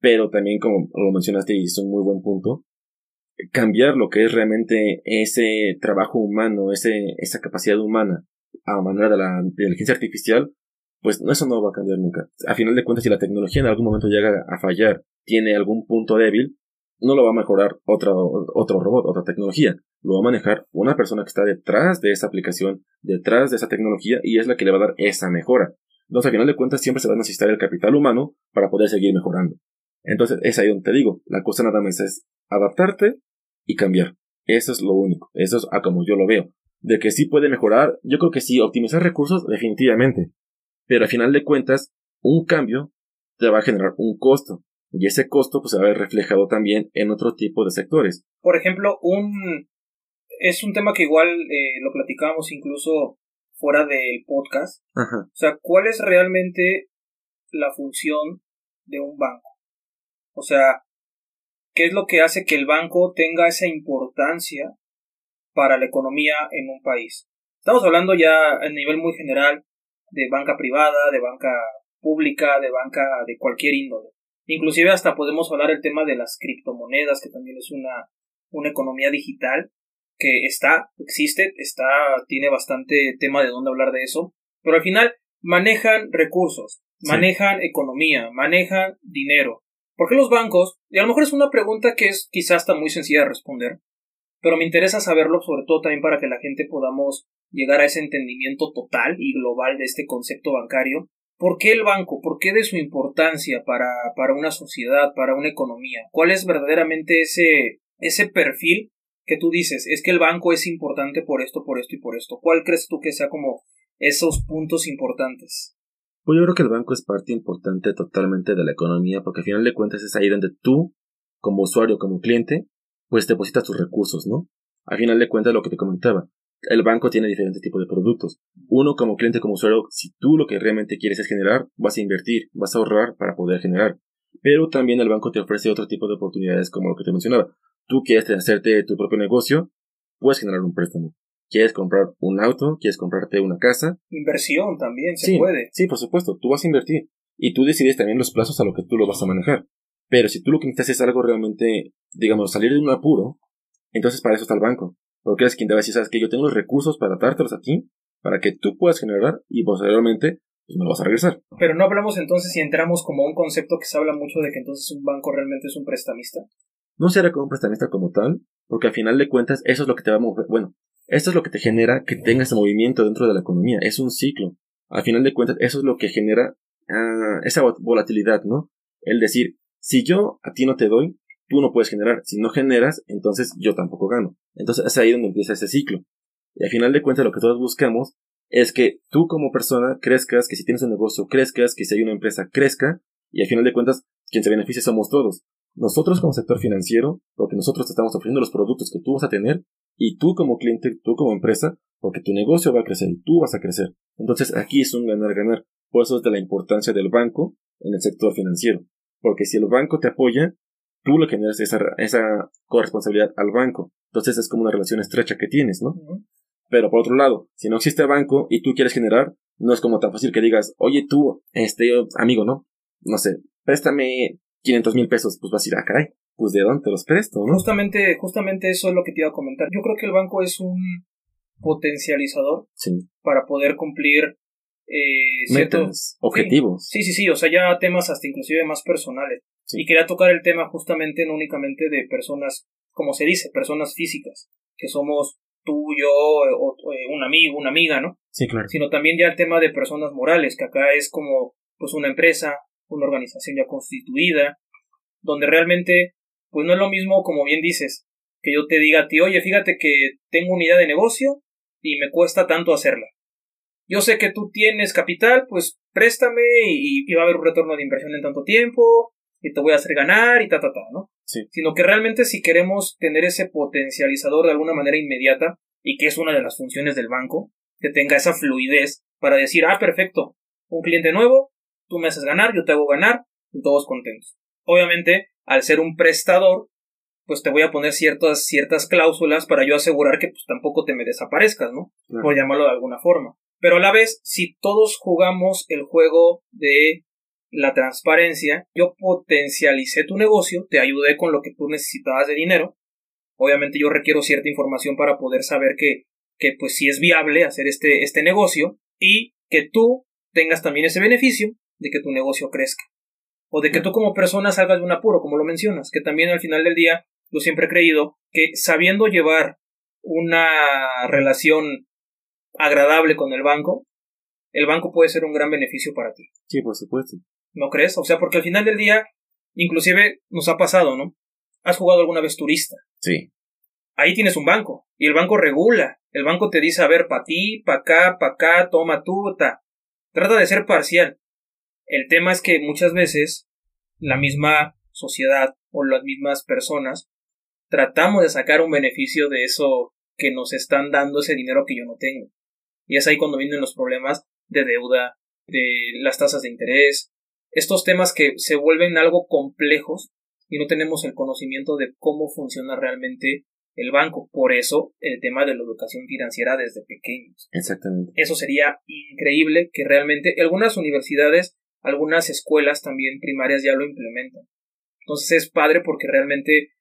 Pero también como lo mencionaste y es un muy buen punto, cambiar lo que es realmente ese trabajo humano, ese, esa capacidad humana a manera de la inteligencia artificial, pues eso no va a cambiar nunca. A final de cuentas, si la tecnología en algún momento llega a fallar, tiene algún punto débil, no lo va a mejorar otro, otro robot, otra tecnología. Lo va a manejar una persona que está detrás de esa aplicación, detrás de esa tecnología, y es la que le va a dar esa mejora. Entonces, a final de cuentas, siempre se va a necesitar el capital humano para poder seguir mejorando. Entonces, es ahí donde te digo, la cosa nada más es adaptarte y cambiar. Eso es lo único. Eso es a como yo lo veo. De que sí puede mejorar, yo creo que sí, optimizar recursos, definitivamente. Pero a final de cuentas, un cambio te va a generar un costo. Y ese costo pues, se va a ver reflejado también en otro tipo de sectores. Por ejemplo, un es un tema que igual eh, lo platicábamos incluso fuera del podcast. Ajá. O sea, ¿cuál es realmente la función de un banco? O sea, ¿qué es lo que hace que el banco tenga esa importancia para la economía en un país? Estamos hablando ya a nivel muy general de banca privada, de banca pública, de banca de cualquier índole. Inclusive hasta podemos hablar el tema de las criptomonedas, que también es una, una economía digital que está, existe, está, tiene bastante tema de dónde hablar de eso, pero al final manejan recursos, manejan economía, manejan dinero. ¿Por qué los bancos? Y a lo mejor es una pregunta que es quizás está muy sencilla de responder, pero me interesa saberlo sobre todo también para que la gente podamos llegar a ese entendimiento total y global de este concepto bancario. ¿Por qué el banco? ¿Por qué de su importancia para, para una sociedad, para una economía? ¿Cuál es verdaderamente ese, ese perfil que tú dices, es que el banco es importante por esto, por esto y por esto. ¿Cuál crees tú que sea como esos puntos importantes? Pues yo creo que el banco es parte importante totalmente de la economía porque al final de cuentas es ahí donde tú, como usuario, como cliente, pues depositas tus recursos, ¿no? Al final de cuentas lo que te comentaba, el banco tiene diferentes tipos de productos. Uno como cliente, como usuario, si tú lo que realmente quieres es generar, vas a invertir, vas a ahorrar para poder generar. Pero también el banco te ofrece otro tipo de oportunidades como lo que te mencionaba tú quieres hacerte tu propio negocio, puedes generar un préstamo. ¿Quieres comprar un auto? ¿Quieres comprarte una casa? Inversión también, se puede. Sí, por supuesto, tú vas a invertir. Y tú decides también los plazos a lo que tú lo vas a manejar. Pero si tú lo que necesitas es algo realmente, digamos, salir de un apuro, entonces para eso está el banco. Porque es quien te va a decir, sabes que yo tengo los recursos para dártelos a ti, para que tú puedas generar y posteriormente pues me lo vas a regresar. Pero no hablamos entonces si entramos como un concepto que se habla mucho de que entonces un banco realmente es un prestamista no será como un prestamista como tal, porque al final de cuentas eso es lo que te va a mover, bueno, esto es lo que te genera que tengas movimiento dentro de la economía, es un ciclo. Al final de cuentas eso es lo que genera ah, esa volatilidad, ¿no? El decir, si yo a ti no te doy, tú no puedes generar, si no generas, entonces yo tampoco gano. Entonces es ahí donde empieza ese ciclo. Y al final de cuentas lo que todos buscamos es que tú como persona crezcas, que si tienes un negocio crezcas, que si hay una empresa crezca, y al final de cuentas quien se beneficia somos todos. Nosotros como sector financiero, porque nosotros te estamos ofreciendo los productos que tú vas a tener, y tú como cliente, tú como empresa, porque tu negocio va a crecer y tú vas a crecer. Entonces aquí es un ganar-ganar. Por eso es de la importancia del banco en el sector financiero. Porque si el banco te apoya, tú le generas esa, esa corresponsabilidad al banco. Entonces es como una relación estrecha que tienes, ¿no? Pero por otro lado, si no existe banco y tú quieres generar, no es como tan fácil que digas, oye tú, este amigo, ¿no? No sé, préstame 500 mil pesos, pues vas a ir, a ah, caray, pues de dónde te los presto, ¿no? Justamente, justamente eso es lo que te iba a comentar. Yo creo que el banco es un potencializador para poder cumplir eh, ciertos objetivos. Sí, sí, sí, o sea, ya temas hasta inclusive más personales. Y quería tocar el tema justamente no únicamente de personas, como se dice, personas físicas, que somos tú, yo, o, eh, un amigo, una amiga, ¿no? Sí, claro. Sino también ya el tema de personas morales, que acá es como pues una empresa, una organización ya constituida, donde realmente, pues no es lo mismo, como bien dices, que yo te diga a ti, oye, fíjate que tengo una idea de negocio y me cuesta tanto hacerla. Yo sé que tú tienes capital, pues préstame y, va a haber un retorno de inversión en tanto tiempo y te voy a hacer ganar y ta, ta, ta, ¿no? Sí. Sino que realmente si queremos tener ese potencializador de alguna manera inmediata y que es una de las funciones del banco, que tenga esa fluidez para decir, ah, perfecto, un cliente nuevo, tú me haces ganar, yo te hago ganar, y todos contentos. Obviamente, al ser un prestador, pues te voy a poner ciertas, ciertas cláusulas para yo asegurar que pues tampoco te me desaparezcas, ¿no? Por llamarlo de alguna forma. Pero a la vez, si todos jugamos el juego de la transparencia, yo potencialicé tu negocio, te ayudé con lo que tú necesitabas de dinero. Obviamente yo requiero cierta información para poder saber que, que pues si es viable hacer este, este negocio y que tú tengas también ese beneficio de que tu negocio crezca. O de que tú como persona salgas de un apuro, como lo mencionas, que también al final del día yo siempre he creído que sabiendo llevar una relación agradable con el banco, el banco puede ser un gran beneficio para ti. Sí, por supuesto. ¿No crees? O sea, porque al final del día, inclusive nos ha pasado, ¿no? ¿Has jugado alguna vez turista? Sí. Ahí tienes un banco y el banco regula. El banco te dice, a ver, pa' ti, pa' acá, pa' acá, toma tú, ta. Trata de ser parcial. El tema es que muchas veces la misma sociedad o las mismas personas tratamos de sacar un beneficio de eso que nos están dando ese dinero que yo no tengo. Y es ahí cuando vienen los problemas de deuda, de las tasas de interés, estos temas que se vuelven algo complejos y no tenemos el conocimiento de cómo funciona realmente el banco. Por eso el tema de la educación financiera desde pequeños. Exactamente. Eso sería increíble que realmente algunas universidades, algunas escuelas también primarias ya lo implementan. Entonces es padre porque realmente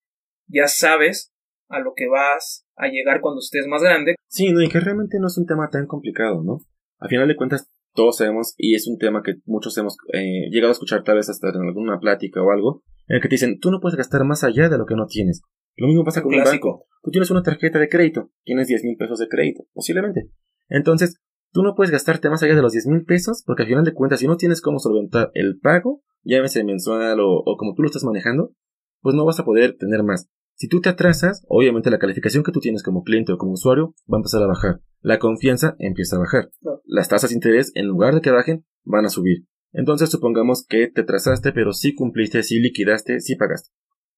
ya sabes a lo que vas a llegar cuando estés más grande. Sí, no, y que realmente no es un tema tan complicado, ¿no? A final de cuentas, todos sabemos, y es un tema que muchos hemos eh, llegado a escuchar tal vez hasta en alguna plática o algo, en el que te dicen, tú no puedes gastar más allá de lo que no tienes. Lo mismo pasa con un banco. Tú tienes una tarjeta de crédito, tienes 10 mil pesos de crédito, posiblemente. Entonces, tú no puedes gastarte más allá de los 10 mil pesos, porque al final de cuentas, si no tienes cómo solventar el pago, llámese mensual o, o como tú lo estás manejando, pues no vas a poder tener más. Si tú te atrasas, obviamente la calificación que tú tienes como cliente o como usuario va a empezar a bajar. La confianza empieza a bajar. Las tasas de interés, en lugar de que bajen, van a subir. Entonces supongamos que te atrasaste, pero sí cumpliste, sí liquidaste, sí pagaste.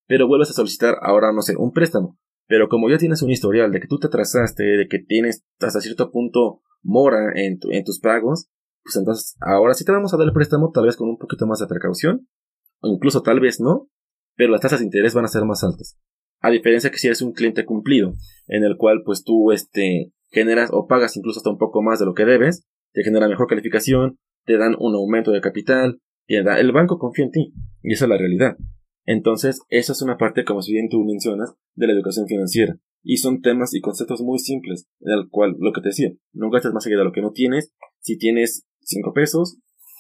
Pero vuelves a solicitar ahora, no sé, un préstamo. Pero como ya tienes un historial de que tú te atrasaste, de que tienes hasta cierto punto mora en, en tus pagos, pues entonces ahora sí te vamos a dar el préstamo, tal vez con un poquito más de precaución, o incluso tal vez no, pero las tasas de interés van a ser más altas. A diferencia que si eres un cliente cumplido, en el cual pues tú este, generas o pagas incluso hasta un poco más de lo que debes, te genera mejor calificación, te dan un aumento de capital, y el banco confía en ti, y esa es la realidad. Entonces, esa es una parte, como si bien tú mencionas, de la educación financiera. Y son temas y conceptos muy simples, en el cual, lo que te decía, no gastes más allá de lo que no tienes. Si tienes 5 pesos,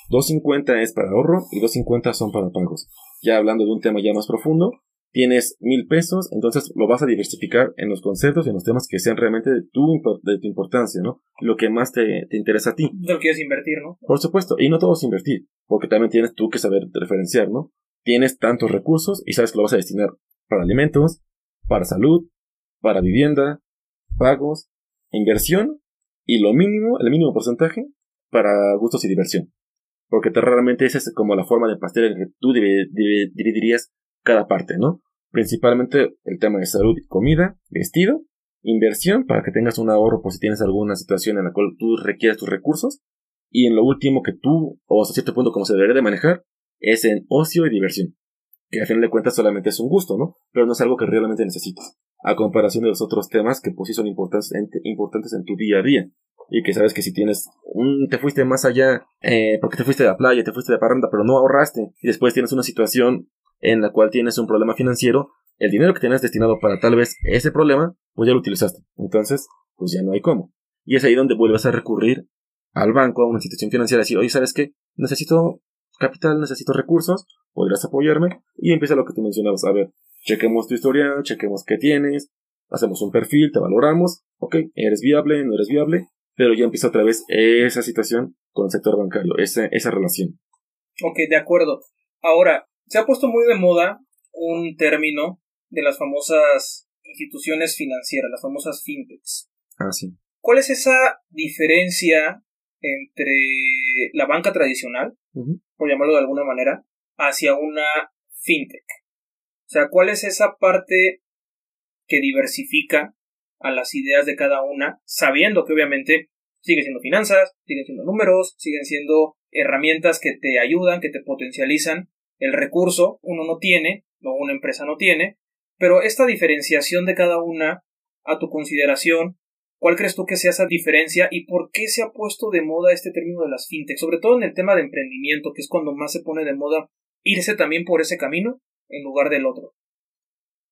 2.50 es para ahorro y 2.50 son para pagos. Ya hablando de un tema ya más profundo, tienes mil pesos, entonces lo vas a diversificar en los conceptos y en los temas que sean realmente de tu, de tu importancia, ¿no? Lo que más te, te interesa a ti. Lo quieres invertir, ¿no? Por supuesto, y no todo es invertir, porque también tienes tú que saber referenciar, ¿no? Tienes tantos recursos y sabes que lo vas a destinar para alimentos, para salud, para vivienda, pagos, inversión y lo mínimo, el mínimo porcentaje para gustos y diversión. Porque te, realmente esa es como la forma de pastel en que tú dividirías cada parte, ¿no? Principalmente el tema de salud comida, vestido, inversión para que tengas un ahorro por si tienes alguna situación en la cual tú requieres tus recursos. Y en lo último que tú, o hasta cierto punto como se debería de manejar, es en ocio y diversión. Que a fin de cuentas solamente es un gusto, ¿no? Pero no es algo que realmente necesitas. A comparación de los otros temas que pues sí son importantes en, importantes en tu día a día. Y que sabes que si tienes un, te fuiste más allá, eh, porque te fuiste de la playa, te fuiste de parranda, pero no ahorraste, y después tienes una situación en la cual tienes un problema financiero, el dinero que tienes destinado para tal vez ese problema, pues ya lo utilizaste. Entonces, pues ya no hay cómo. Y es ahí donde vuelves a recurrir al banco, a una institución financiera, y decir, oye, ¿sabes qué? Necesito capital, necesito recursos, podrías apoyarme. Y empieza lo que tú mencionabas. A ver, chequemos tu historia, chequemos qué tienes, hacemos un perfil, te valoramos, ok, eres viable, no eres viable, pero ya empieza otra vez esa situación con el sector bancario, esa, esa relación. Ok, de acuerdo. Ahora, se ha puesto muy de moda un término de las famosas instituciones financieras, las famosas fintechs. Ah, sí. ¿Cuál es esa diferencia entre la banca tradicional, por llamarlo de alguna manera, hacia una fintech? O sea, ¿cuál es esa parte que diversifica a las ideas de cada una, sabiendo que obviamente sigue siendo finanzas, siguen siendo números, siguen siendo herramientas que te ayudan, que te potencializan el recurso, uno no tiene, o una empresa no tiene, pero esta diferenciación de cada una a tu consideración, ¿cuál crees tú que sea esa diferencia y por qué se ha puesto de moda este término de las fintech? Sobre todo en el tema de emprendimiento, que es cuando más se pone de moda irse también por ese camino en lugar del otro.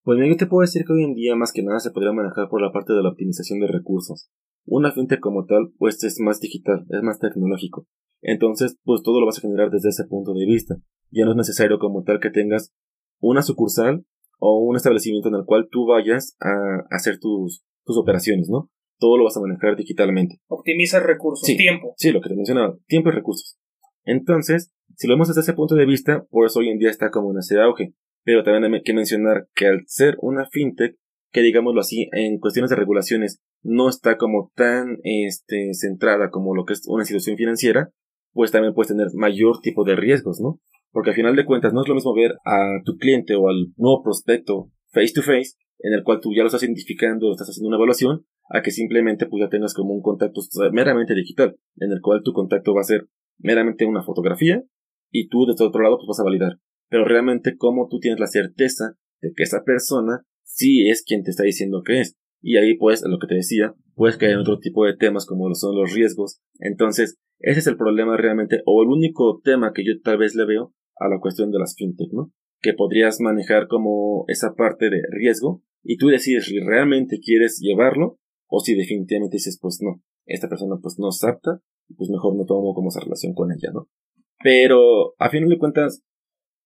Pues yo te puedo decir que hoy en día más que nada se podría manejar por la parte de la optimización de recursos. Una fintech como tal, pues es más digital, es más tecnológico. Entonces, pues todo lo vas a generar desde ese punto de vista. Ya no es necesario como tal que tengas una sucursal o un establecimiento en el cual tú vayas a hacer tus, tus operaciones, ¿no? Todo lo vas a manejar digitalmente. Optimiza recursos, tiempo. Sí, lo que te mencionaba, tiempo y recursos. Entonces, si lo vemos desde ese punto de vista, por eso hoy en día está como en ese auge. Pero también hay que mencionar que al ser una fintech, que digámoslo así, en cuestiones de regulaciones, no está como tan este, centrada como lo que es una institución financiera, pues también puedes tener mayor tipo de riesgos, ¿no? Porque al final de cuentas no es lo mismo ver a tu cliente o al nuevo prospecto face to face, en el cual tú ya lo estás identificando, estás haciendo una evaluación, a que simplemente pues ya tengas como un contacto meramente digital, en el cual tu contacto va a ser meramente una fotografía y tú de otro lado pues vas a validar. Pero realmente como tú tienes la certeza de que esa persona sí es quien te está diciendo que es. Y ahí pues, lo que te decía, puedes caer en otro tipo de temas como son los riesgos. Entonces, ese es el problema realmente, o el único tema que yo tal vez le veo a la cuestión de las fintech, ¿no? Que podrías manejar como esa parte de riesgo y tú decides si realmente quieres llevarlo o si definitivamente dices, pues no, esta persona pues no es apta, pues mejor no tomo como esa relación con ella, ¿no? Pero a fin de cuentas,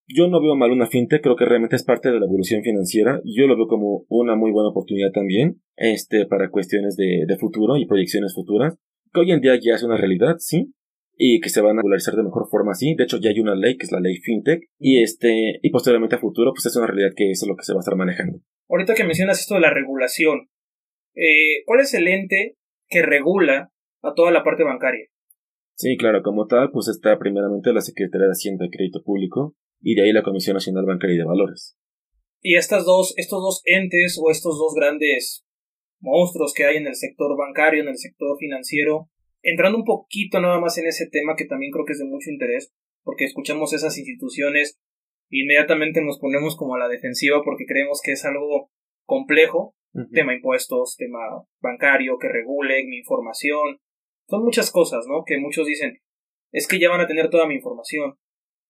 yo no veo mal una fintech, creo que realmente es parte de la evolución financiera. Yo lo veo como una muy buena oportunidad también, este, para cuestiones de, de futuro y proyecciones futuras, que hoy en día ya es una realidad, sí, y que se van a regularizar de mejor forma así. De hecho, ya hay una ley que es la ley FinTech y este y posteriormente a futuro pues es una realidad que es lo que se va a estar manejando. Ahorita que mencionas esto de la regulación, eh, ¿cuál es el ente que regula a toda la parte bancaria? Sí, claro, como tal, pues está primeramente la Secretaría de Hacienda y Crédito Público y de ahí la Comisión Nacional Bancaria y de Valores. Y estas dos, estos dos entes o estos dos grandes monstruos que hay en el sector bancario, en el sector financiero, entrando un poquito nada más en ese tema que también creo que es de mucho interés, porque escuchamos esas instituciones, inmediatamente nos ponemos como a la defensiva porque creemos que es algo complejo, tema impuestos, tema bancario, que regule mi información, son muchas cosas, ¿no? Que muchos dicen, es que ya van a tener toda mi información,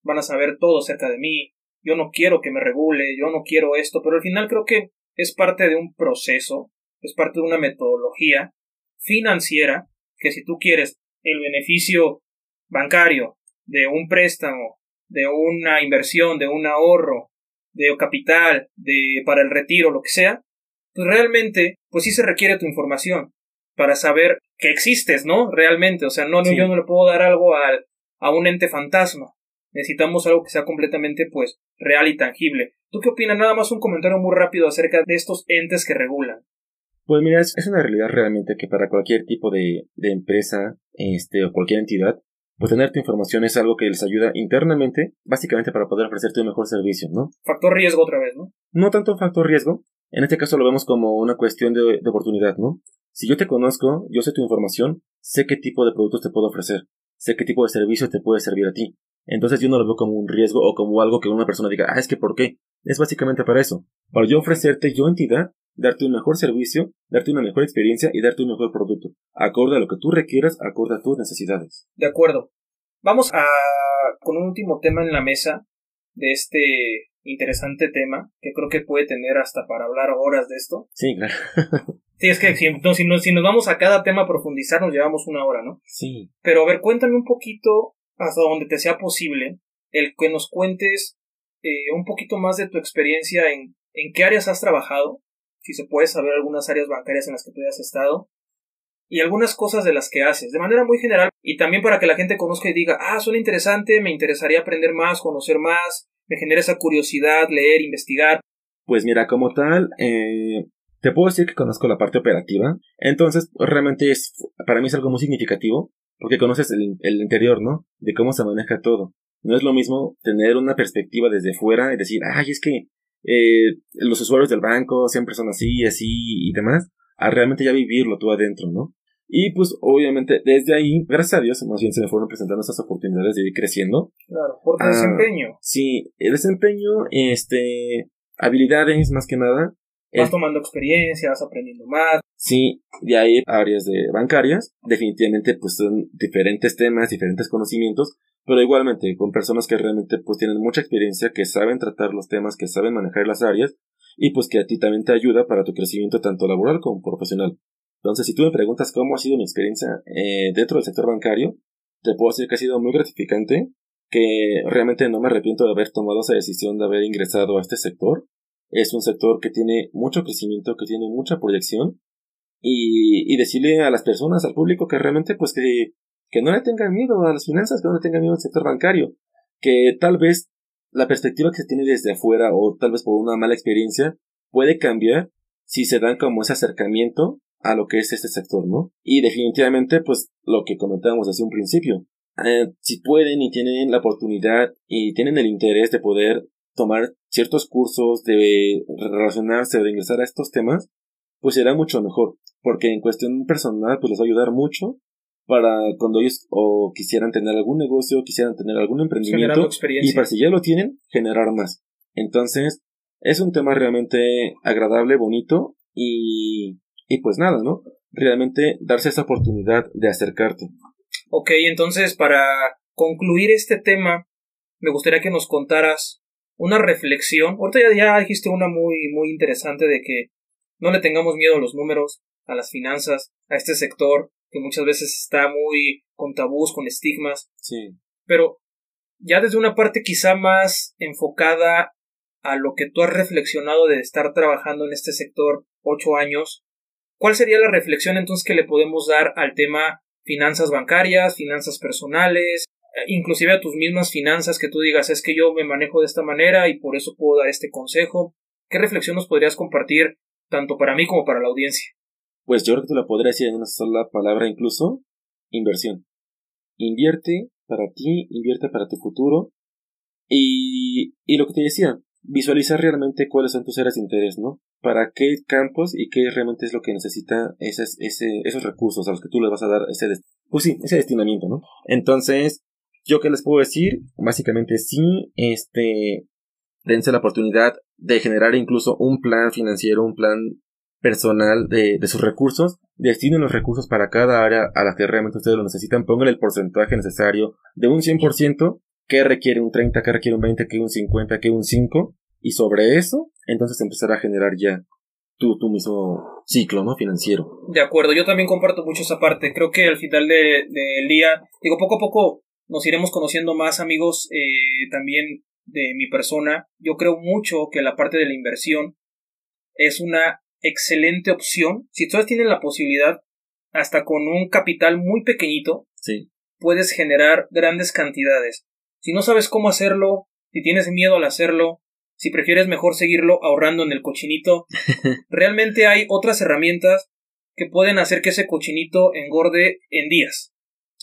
van a saber todo acerca de mí, yo no quiero que me regule, yo no quiero esto, pero al final creo que es parte de un proceso, es parte de una metodología financiera que si tú quieres el beneficio bancario de un préstamo, de una inversión, de un ahorro, de capital, de para el retiro, lo que sea, pues realmente, pues sí se requiere tu información para saber que existes, ¿no? Realmente, o sea, no, yo no le puedo dar algo al, a un ente fantasma. Necesitamos algo que sea completamente, pues, real y tangible. ¿Tú qué opinas? Nada más un comentario muy rápido acerca de estos entes que regulan. Pues mira, es, una realidad realmente que para cualquier tipo de, de empresa este, o cualquier entidad, pues tener tu información es algo que les ayuda internamente, básicamente para poder ofrecerte un mejor servicio, ¿no? Factor riesgo otra vez, ¿no? No tanto factor riesgo, en este caso lo vemos como una cuestión de, oportunidad, ¿no? Si yo te conozco, yo sé tu información, sé qué tipo de productos te puedo ofrecer, sé qué tipo de servicio te puede servir a ti. Entonces yo no lo veo como un riesgo o como algo que una persona diga, ah, es que ¿por qué? Es básicamente para eso, para yo ofrecerte yo entidad darte un mejor servicio, darte una mejor experiencia y darte un mejor producto, acorde a lo que tú requieras, acorde a tus necesidades. De acuerdo. Vamos a con un último tema en la mesa de este interesante tema, que creo que puede tener hasta para hablar horas de esto. Sí, claro. sí, es que si, si, nos, si nos vamos a cada tema a profundizar, nos llevamos una hora, ¿no? Sí. Pero a ver, cuéntame un poquito, hasta donde te sea posible, el que nos cuentes eh, un poquito más de tu experiencia en, en qué áreas has trabajado, si se puede saber algunas áreas bancarias en las que tú hayas estado y algunas cosas de las que haces, de manera muy general y también para que la gente conozca y diga, ah, suena interesante, me interesaría aprender más, conocer más, me genera esa curiosidad, leer, investigar. Pues mira, como tal, eh, Te puedo decir que conozco la parte operativa, entonces realmente es, para mí es algo muy significativo, porque conoces el, el interior, ¿no? De cómo se maneja todo. No es lo mismo tener una perspectiva desde fuera y decir, ay, es que eh, los usuarios del banco siempre son así, así y demás, a realmente ya vivirlo tú adentro, ¿no? Y pues obviamente desde ahí, gracias a Dios, más bien se me fueron presentando esas oportunidades de ir creciendo. Claro, por tu desempeño. Ah, sí, el desempeño, este, habilidades más que nada. Vas tomando experiencia, vas aprendiendo más. Sí, de ahí áreas de bancarias, definitivamente pues son diferentes temas, diferentes conocimientos, pero igualmente con personas que realmente pues tienen mucha experiencia, que saben tratar los temas, que saben manejar las áreas y pues que a ti también te ayuda para tu crecimiento tanto laboral como profesional. Entonces, si tú me preguntas cómo ha sido mi experiencia eh, dentro del sector bancario, te puedo decir que ha sido muy gratificante, que realmente no me arrepiento de haber tomado esa decisión de haber ingresado a este sector. Es un sector que tiene mucho crecimiento, que tiene mucha proyección y, y decirle a las personas, al público que realmente pues que, que no le tengan miedo a las finanzas, que no le tengan miedo al sector bancario, que tal vez la perspectiva que se tiene desde afuera o tal vez por una mala experiencia puede cambiar si se dan como ese acercamiento a lo que es este sector, ¿no? Y definitivamente, pues lo que comentábamos desde un principio, eh, si pueden y tienen la oportunidad y tienen el interés de poder tomar ciertos cursos, de relacionarse, de ingresar a estos temas, pues será mucho mejor, porque en cuestión personal, pues les va a ayudar mucho para cuando ellos o quisieran tener algún negocio, quisieran tener algún emprendimiento y para si ya lo tienen, generar más. Entonces, es un tema realmente agradable, bonito y y pues nada, ¿no? Realmente darse esa oportunidad de acercarte. Ok, entonces para concluir este tema, me gustaría que nos contaras una reflexión. Ahorita ya, ya dijiste una muy, muy interesante de que no le tengamos miedo a los números, a las finanzas, a este sector que muchas veces está muy con tabús, con estigmas. Sí. Pero ya desde una parte quizá más enfocada a lo que tú has reflexionado de estar trabajando en este sector ocho años, ¿Cuál sería la reflexión entonces que le podemos dar al tema finanzas bancarias, finanzas personales, eh, inclusive a tus mismas finanzas que tú digas es que yo me manejo de esta manera y por eso puedo dar este consejo? ¿Qué reflexión nos podrías compartir tanto para mí como para la audiencia? Pues yo creo que te la podría decir en una sola palabra incluso, inversión. Invierte para ti, invierte para tu futuro y, y lo que te decía, visualizar realmente cuáles son tus áreas de interés, ¿no? Para qué campos y qué realmente es lo que necesita esos recursos a los que tú les vas a dar ese, pues ese destinamiento, ¿no? Entonces, yo qué les puedo decir, básicamente sí, este, dense la oportunidad de generar incluso un plan financiero, un plan personal de, de sus recursos, destinen los recursos para cada área a la que realmente ustedes lo necesitan, pongan el porcentaje necesario de un 100% qué requiere un 30, qué requiere un 20, qué un 50, qué un 5, y sobre eso, entonces empezar a generar ya tu, tu mismo ciclo, ¿no? Financiero. De acuerdo, yo también comparto mucho esa parte. Creo que al final del de, día, digo, poco a poco nos iremos conociendo más amigos eh, también de mi persona. Yo creo mucho que la parte de la inversión es una excelente opción. Si todos tienen la posibilidad, hasta con un capital muy pequeñito, sí. puedes generar grandes cantidades. Si no sabes cómo hacerlo, si tienes miedo al hacerlo, si prefieres mejor seguirlo ahorrando en el cochinito, realmente hay otras herramientas que pueden hacer que ese cochinito engorde en días.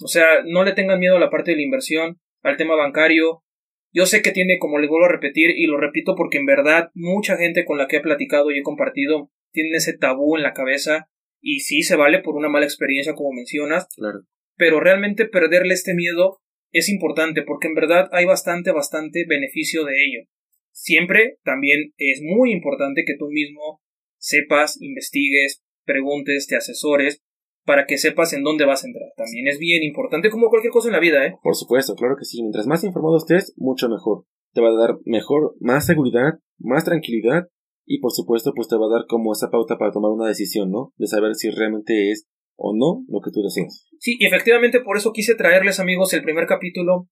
O sea, no le tengan miedo a la parte de la inversión, al tema bancario. Yo sé que tiene, como le vuelvo a repetir, y lo repito porque en verdad mucha gente con la que he platicado y he compartido tiene ese tabú en la cabeza y sí se vale por una mala experiencia como mencionas. Claro. Pero realmente perderle este miedo es importante porque en verdad hay bastante, bastante beneficio de ello. Siempre también es muy importante que tú mismo sepas, investigues, preguntes, te asesores para que sepas en dónde vas a entrar. También es bien importante como cualquier cosa en la vida, ¿eh? Por supuesto, claro que sí. Mientras más informado estés, mucho mejor. Te va a dar mejor, más seguridad, más tranquilidad y por supuesto pues te va a dar como esa pauta para tomar una decisión, ¿no? De saber si realmente es o no lo que tú deseas. Sí, y efectivamente por eso quise traerles amigos el primer capítulo,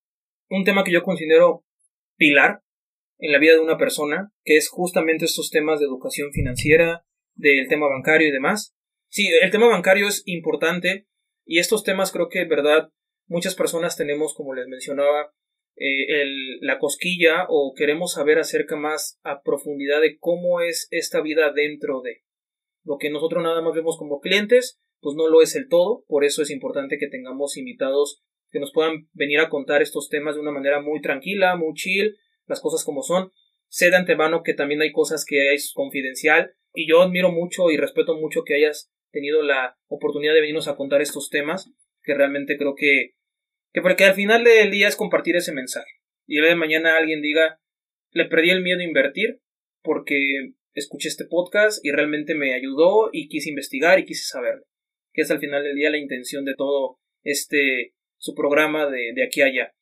un tema que yo considero pilar en la vida de una persona, que es justamente estos temas de educación financiera, del tema bancario y demás. Sí, el tema bancario es importante y estos temas creo que en verdad muchas personas tenemos, como les mencionaba, eh, el, la cosquilla o queremos saber acerca más a profundidad de cómo es esta vida dentro de. Lo que nosotros nada más vemos como clientes, pues no lo es el todo, por eso es importante que tengamos invitados que nos puedan venir a contar estos temas de una manera muy tranquila, muy chill, las cosas como son. Sé de antemano que también hay cosas que es confidencial y yo admiro mucho y respeto mucho que hayas tenido la oportunidad de venirnos a contar estos temas, que realmente creo que, que porque al final del día es compartir ese mensaje. Y el de mañana alguien diga, le perdí el miedo a invertir porque escuché este podcast y realmente me ayudó y quise investigar y quise saberlo. Que es al final del día la intención de todo este su programa de, de aquí a allá.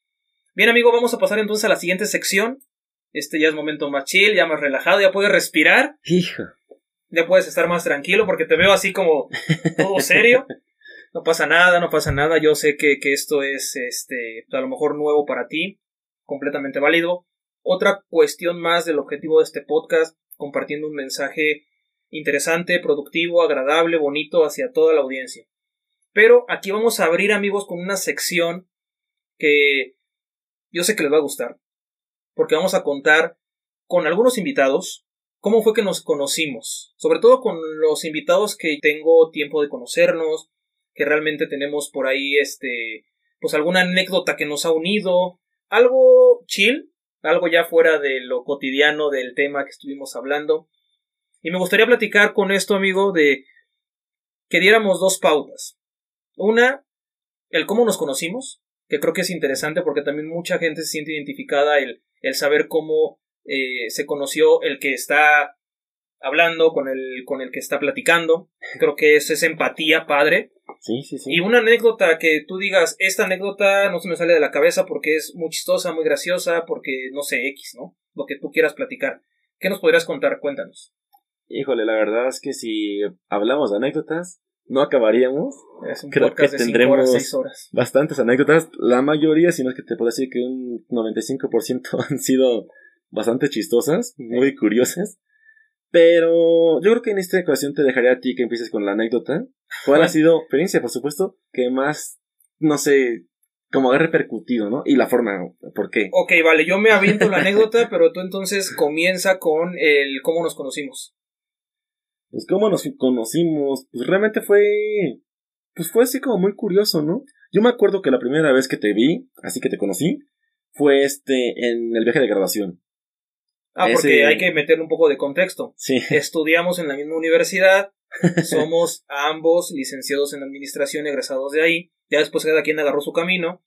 Bien, amigo, vamos a pasar entonces a la siguiente sección. Este ya es momento más chill, ya más relajado, ya puedes respirar. Hijo. Ya puedes estar más tranquilo porque te veo así como todo serio. No pasa nada, no pasa nada. Yo sé que, que esto es este a lo mejor nuevo para ti, completamente válido. Otra cuestión más del objetivo de este podcast, compartiendo un mensaje interesante, productivo, agradable, bonito hacia toda la audiencia. Pero aquí vamos a abrir amigos con una sección que yo sé que les va a gustar, porque vamos a contar con algunos invitados cómo fue que nos conocimos, sobre todo con los invitados que tengo tiempo de conocernos, que realmente tenemos por ahí este pues alguna anécdota que nos ha unido, algo chill, algo ya fuera de lo cotidiano del tema que estuvimos hablando. Y me gustaría platicar con esto, amigo, de que diéramos dos pautas. Una, el cómo nos conocimos, que creo que es interesante porque también mucha gente se siente identificada el, el saber cómo eh, se conoció el que está hablando con el, con el que está platicando. Creo que es esa empatía padre. Sí, sí, sí. Y una anécdota que tú digas, esta anécdota no se me sale de la cabeza porque es muy chistosa, muy graciosa, porque no sé, X, ¿no? Lo que tú quieras platicar. ¿Qué nos podrías contar? Cuéntanos. Híjole, la verdad es que si hablamos de anécdotas, no acabaríamos. Es un Creo que de tendremos- horas, seis horas. Bastantes anécdotas. La mayoría, si no es que te puedo decir que un 95% han sido bastante chistosas, muy curiosas. Pero yo creo que en esta ocasión te dejaré a ti que empieces con la anécdota. ¿Cuál ha sido, experiencia, por supuesto, que más, no sé, como ha repercutido, ¿no? Y la forma, ¿por qué? Ok, vale, yo me aviento la anécdota, pero tú entonces comienza con el cómo nos conocimos. Pues cómo nos conocimos, pues realmente fue, pues fue así como muy curioso, ¿no? Yo me acuerdo que la primera vez que te vi, así que te conocí, fue este, en el viaje de graduación. Ah, porque hay que meter un poco de contexto. Sí. Estudiamos en la misma universidad, somos ambos licenciados en administración, egresados de ahí. Ya después cada quien agarró su camino,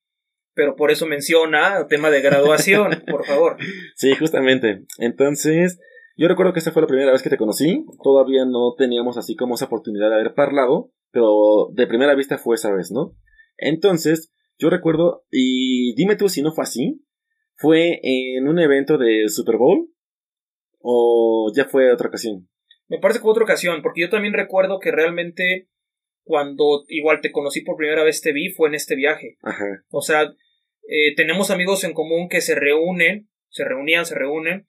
pero por eso menciona el tema de graduación, por favor. Sí, justamente. Entonces, yo recuerdo que esta fue la primera vez que te conocí. Todavía no teníamos así como esa oportunidad de haber parlado, pero de primera vista fue esa vez, ¿no? Entonces, yo recuerdo, y dime tú si no fue así, fue en un evento del Super Bowl o ya fue otra ocasión. Me parece que fue otra ocasión, porque yo también recuerdo que realmente cuando igual te conocí por primera vez te vi fue en este viaje. Ajá. O sea, eh, tenemos amigos en común que se reúnen, se reunían, se reúnen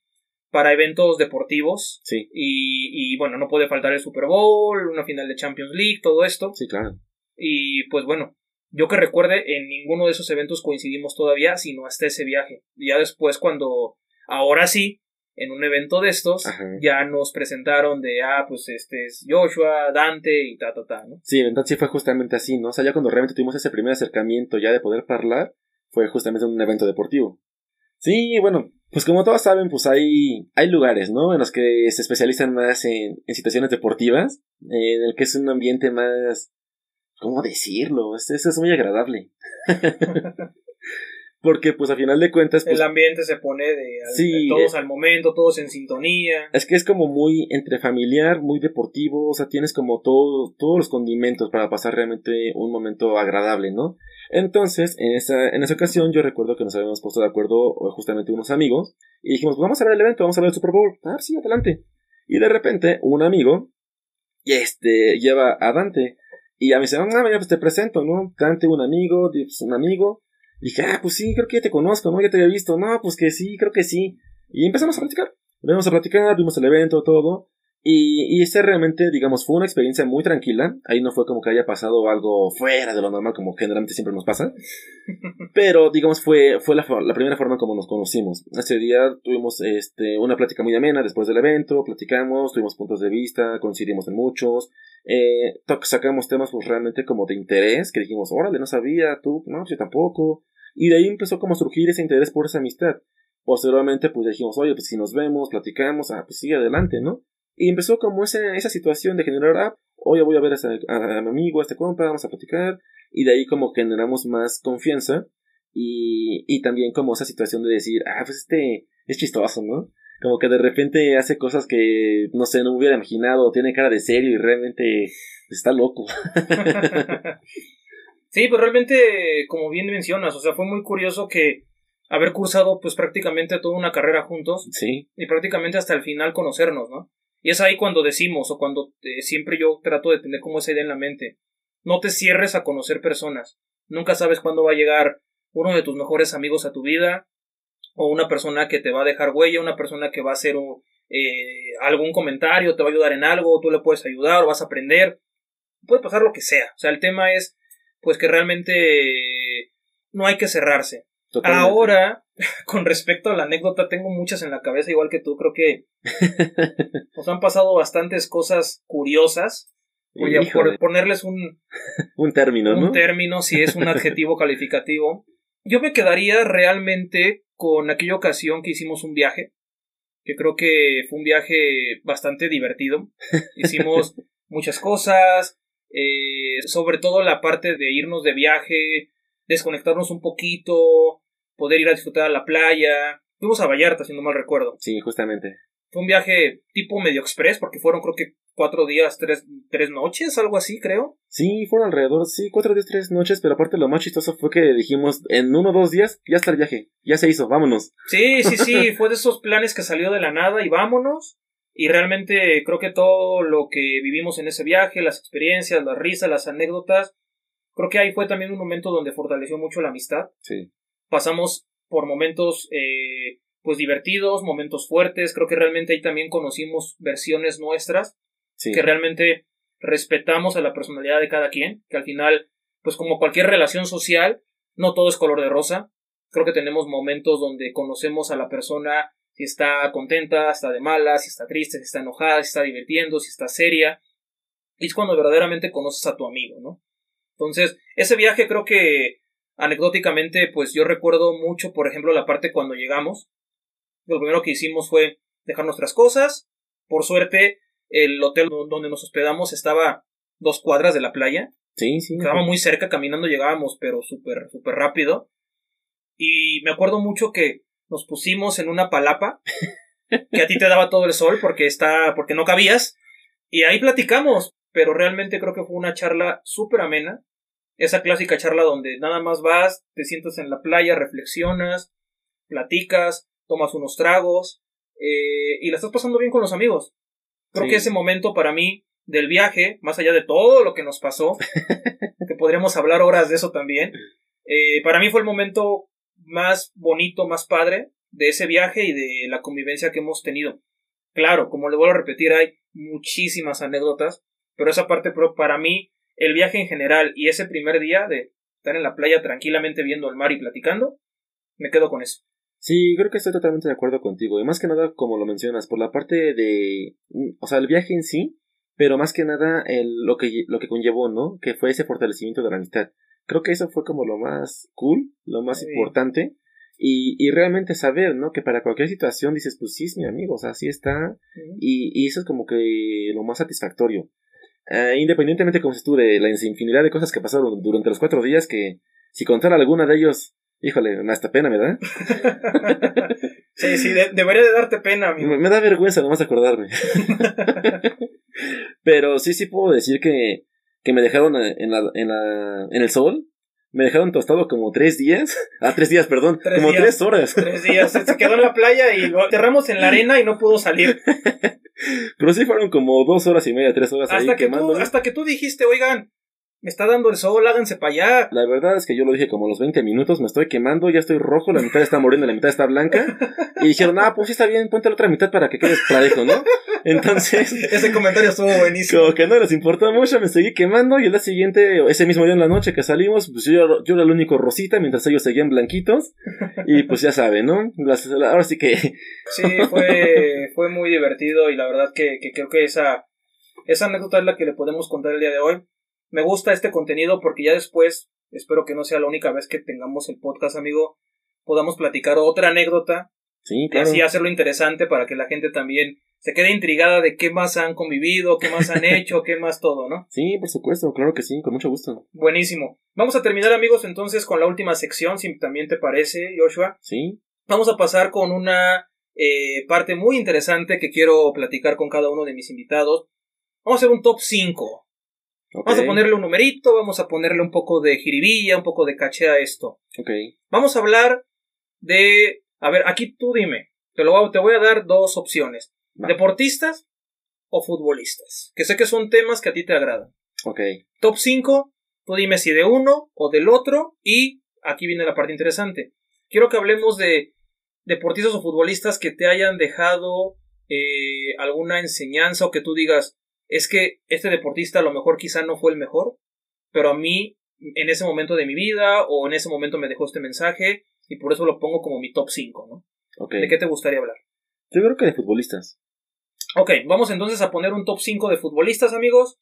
para eventos deportivos Sí, y, y bueno, no puede faltar el Super Bowl, una final de Champions League, todo esto. sí, claro. Y pues bueno, yo que recuerde, en ninguno de esos eventos coincidimos todavía, sino hasta ese viaje. Ya después cuando, ahora sí, en un evento de estos, Ajá. ya nos presentaron de, ah, pues este es Joshua, Dante y ta, ta, ta, ¿no? Sí, entonces sí fue justamente así, ¿no? O sea, ya cuando realmente tuvimos ese primer acercamiento ya de poder hablar, fue justamente en un evento deportivo. Sí, bueno, pues como todos saben, pues hay, hay lugares, ¿no? En los que se especializan más en, en situaciones deportivas, eh, en el que es un ambiente más, ¿cómo decirlo? Es- Eso es muy agradable. Porque pues a final de cuentas, pues El ambiente se pone de, al- Sí, todos eh. al momento, todos en sintonía. Es que es como muy entre familiar, muy deportivo, o sea, tienes como todo, todos los condimentos para pasar realmente un momento agradable, ¿no? Entonces, en esa, en esa ocasión yo recuerdo que nos habíamos puesto de acuerdo eh, justamente unos amigos y dijimos, pues vamos a ver el evento, vamos a ver el Super Bowl. Ah, sí, adelante. Y de repente, un amigo, y este, lleva a Dante. Y a mí me dice, ah, pues te presento, ¿no? Dante, un amigo, un amigo. Y dije, ah, pues sí, creo que ya te conozco, ¿no? Ya te había visto. No, pues que sí, creo que sí. Y empezamos a platicar. Empezamos a platicar, vimos el evento, todo. Y, y ese realmente, digamos, fue una experiencia muy tranquila. Ahí no fue como que haya pasado algo fuera de lo normal, como generalmente siempre nos pasa. Pero, digamos, fue, fue la, la primera forma como nos conocimos. Ese día tuvimos este, una plática muy amena después del evento, platicamos, tuvimos puntos de vista, coincidimos en muchos. Eh, sacamos temas pues realmente como de interés, que dijimos, órale, no sabía, tú, no, yo tampoco. Y de ahí empezó como a surgir ese interés por esa amistad. Posteriormente, pues dijimos, oye, pues si nos vemos, platicamos, ah, pues sí, adelante, ¿no? Y empezó como esa, esa situación de generar, ah, oye, voy a ver a, mi amigo, a este compa, vamos a platicar. Y de ahí como generamos más confianza. Y, y también como esa situación de decir, ah, pues este es chistoso, ¿no? Como que de repente hace cosas que, no sé, no me hubiera imaginado, tiene cara de serio y realmente está loco. sí, pues realmente, como bien mencionas, o sea, fue muy curioso que haber cursado pues prácticamente toda una carrera juntos. Sí. Y prácticamente hasta el final conocernos, ¿no? Y es ahí cuando decimos, o cuando eh, siempre yo trato de tener como esa idea en la mente, no te cierres a conocer personas. Nunca sabes cuándo va a llegar uno de tus mejores amigos a tu vida, o una persona que te va a dejar huella, una persona que va a hacer eh, algún comentario, te va a ayudar en algo, tú le puedes ayudar o vas a aprender. Puede pasar lo que sea. O sea, el tema es, pues que realmente no hay que cerrarse. Ahora, con respecto a la anécdota, tengo muchas en la cabeza, igual que tú. Creo que nos han pasado bastantes cosas curiosas. Voy a ponerles un, un término, un término, si es un adjetivo calificativo. Yo me quedaría realmente con aquella ocasión que hicimos un viaje, que creo que fue un viaje bastante divertido. Hicimos muchas cosas, eh, sobre todo la parte de irnos de viaje, desconectarnos un poquito, poder ir a disfrutar a la playa. Fuimos a Vallarta, si no mal recuerdo. Sí, justamente. Fue un viaje tipo medio express, porque fueron creo que cuatro días, tres, tres noches, algo así, creo. Sí, fueron alrededor, sí, cuatro días, tres noches, pero aparte lo más chistoso fue que dijimos, en uno o dos días, ya está el viaje, ya se hizo, vámonos. Sí, sí, sí, fue de esos planes que salió de la nada y vámonos. Y realmente creo que todo lo que vivimos en ese viaje, las experiencias, las risas, las anécdotas, creo que ahí fue también un momento donde fortaleció mucho la amistad. Sí. Pasamos por momentos eh, pues divertidos, momentos fuertes, creo que realmente ahí también conocimos versiones nuestras, que realmente respetamos a la personalidad de cada quien, que al final, pues como cualquier relación social, no todo es color de rosa, creo que tenemos momentos donde conocemos a la persona si está contenta, está de mala, si está triste, si está enojada, si está divirtiendo, si está seria, y es cuando verdaderamente conoces a tu amigo, ¿no? Entonces, ese viaje creo que anecdóticamente, pues yo recuerdo mucho, por ejemplo, la parte cuando llegamos, lo primero que hicimos fue dejar nuestras cosas. Por suerte, el hotel donde nos hospedamos estaba dos cuadras de la playa. Sí, sí. Quedaba muy cerca, caminando llegábamos, pero súper, súper rápido. Y me acuerdo mucho que nos pusimos en una palapa, que a ti te daba todo el sol porque está, porque no cabías. Y ahí platicamos, pero realmente creo que fue una charla súper amena. Esa clásica charla donde nada más vas, te sientas en la playa, reflexionas, platicas, tomas unos tragos eh, y la estás pasando bien con los amigos. Creo que ese momento para mí del viaje, más allá de todo lo que nos pasó, que podríamos hablar horas de eso también, eh, para mí fue el momento más bonito, más padre de ese viaje y de la convivencia que hemos tenido. Claro, como le vuelvo a repetir, hay muchísimas anécdotas, pero esa parte para mí, el viaje en general y ese primer día de estar en la playa tranquilamente viendo el mar y platicando, me quedo con eso. Sí, creo que estoy totalmente de acuerdo contigo. Y más que nada, como lo mencionas, por la parte de. O sea, el viaje en sí, pero más que nada el, lo, que, lo que conllevó, ¿no? Que fue ese fortalecimiento de la amistad. Creo que eso fue como lo más cool, lo más importante. Y, y realmente saber, ¿no? Que para cualquier situación dices, pues sí es mi amigo, o sea, así está. y, y, eso es como que lo más satisfactorio. Eh, independientemente, como se tú, de la infinidad de cosas que pasaron durante los cuatro días, que si contara alguna de ellos Híjole, me hasta pena me da. sí, sí, debería de darte pena, amigo. Me, da vergüenza nomás acordarme. Pero sí, sí puedo decir que, que me dejaron en, la, en, la, en el sol. Me dejaron tostado como tres días. Ah, tres días, perdón. como tres horas. Tres días. Se quedó en la playa y lo aterramos en la arena y no pudo salir. Pero sí fueron como dos horas y media, tres horas hasta ahí que Tú, hasta que tú dijiste, oigan, me está dando el sol, háganse para allá. La verdad es que yo lo dije como a los 20 minutos, me estoy quemando, ya estoy rojo, la mitad está muriendo, la mitad está blanca. Y dijeron, ah, pues sí está bien, ponte la otra mitad para que quedes parejo, ¿no? Entonces. Ese comentario estuvo buenísimo. Como que no les importó mucho, me seguí quemando y el día siguiente, ese mismo día en la noche que salimos, pues yo, yo era el único rosita mientras ellos seguían blanquitos. Y pues ya saben, ¿no? ahora sí que. Sí, fue, fue muy divertido y la verdad que, que creo que esa, esa anécdota es la que le podemos contar el día de hoy me gusta este contenido porque ya después, espero que no sea la única vez que tengamos el podcast, amigo, podamos platicar otra anécdota. Sí, claro. Y así hacerlo interesante para que la gente también se quede intrigada de qué más han convivido, qué más han hecho, qué más todo, ¿no? Sí, por supuesto, claro que sí, con mucho gusto. Buenísimo. Vamos a terminar, amigos, entonces con la última sección, si también te parece, Joshua. Sí. Vamos a pasar con una eh, parte muy interesante que quiero platicar con cada uno de mis invitados. Vamos a hacer un top 5 Vamos a ponerle un numerito, vamos a ponerle un poco de jiribilla, un poco de caché a esto. Ok. Vamos a hablar de... A ver, aquí tú dime. Te, lo voy, te voy a dar dos opciones. ¿Deportistas o futbolistas? Que sé que son temas que a ti te agradan. Ok. Top 5, tú dime si de uno o del otro. Y aquí viene la parte interesante. Quiero que hablemos de deportistas o futbolistas que te hayan dejado eh, alguna enseñanza o que tú digas, es que este deportista a lo mejor quizá no fue el mejor, pero a mí en ese momento de mi vida o en ese momento me dejó este mensaje y por eso lo pongo como mi top 5, ¿no? ¿De qué te gustaría hablar? Yo creo que de futbolistas. Ok, vamos entonces a poner un top 5 de futbolistas, amigos.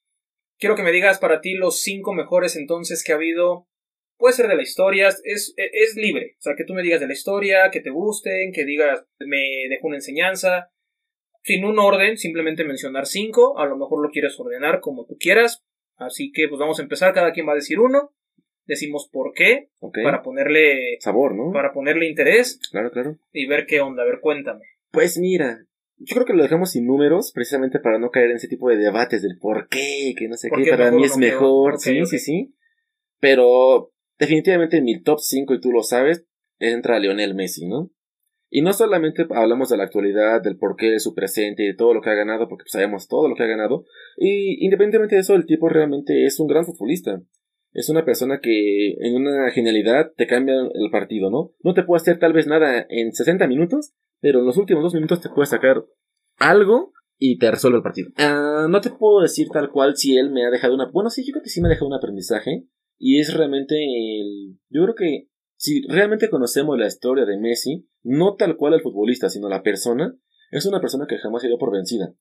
Quiero que me digas para ti los 5 mejores entonces que ha habido. Puede ser de la historia, es, es libre. O sea, que tú me digas de la historia, que te gusten, que digas me dejó una enseñanza sin un orden, simplemente mencionar cinco, a lo mejor lo quieres ordenar como tú quieras, así que pues vamos a empezar, cada quien va a decir uno, decimos por qué, para ponerle sabor, ¿no? Para ponerle interés. Claro, claro. Y ver qué onda, a ver, cuéntame. Pues mira, yo creo que lo dejamos sin números, precisamente para no caer en ese tipo de debates del por qué, que no sé qué, para mí es mejor, sí, sí, sí. Pero definitivamente en mi top 5, y tú lo sabes, entra Lionel Messi, ¿no? Y no solamente hablamos de la actualidad, del porqué de su presente y de todo lo que ha ganado, porque pues, sabemos todo lo que ha ganado. Y independientemente de eso, el tipo realmente es un gran futbolista. Es una persona que en una genialidad te cambia el partido, ¿no? No te puede hacer tal vez nada en 60 minutos, pero en los últimos dos minutos te puede sacar algo y te resuelve el partido. Ah, no te puedo decir tal cual si él me ha dejado una... Bueno, sí, yo creo que sí me ha dejado un aprendizaje. Y es realmente el... Yo creo que si realmente conocemos la historia de Messi, no tal cual el futbolista, sino la persona, es una persona que jamás se dio por vencida.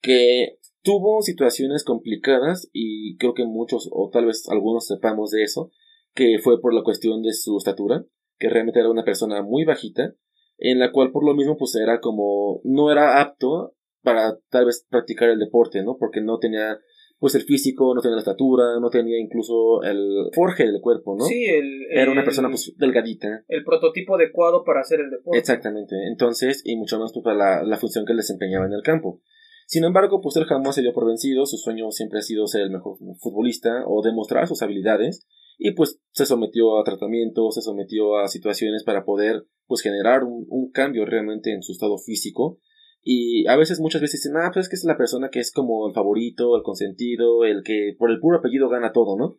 Que tuvo situaciones complicadas y creo que muchos o tal vez algunos sepamos de eso, que fue por la cuestión de su estatura, que realmente era una persona muy bajita, en la cual por lo mismo pues era como no era apto para tal vez practicar el deporte, ¿no? Porque no tenía pues el físico, no tenía la estatura, no tenía incluso el forje del cuerpo, ¿no? Sí, el, Era una persona pues delgadita. El prototipo adecuado para hacer el deporte. Exactamente, entonces, y mucho más pues, para la, la función que él desempeñaba en el campo. Sin embargo, pues él jamás se dio por vencido, su sueño siempre ha sido ser el mejor futbolista o demostrar sus habilidades, y pues se sometió a tratamientos, se sometió a situaciones para poder pues generar un, un cambio realmente en su estado físico y a veces, muchas veces dicen, ah, pues es que es la persona que es como el favorito, el consentido, el que por el puro apellido gana todo, ¿no?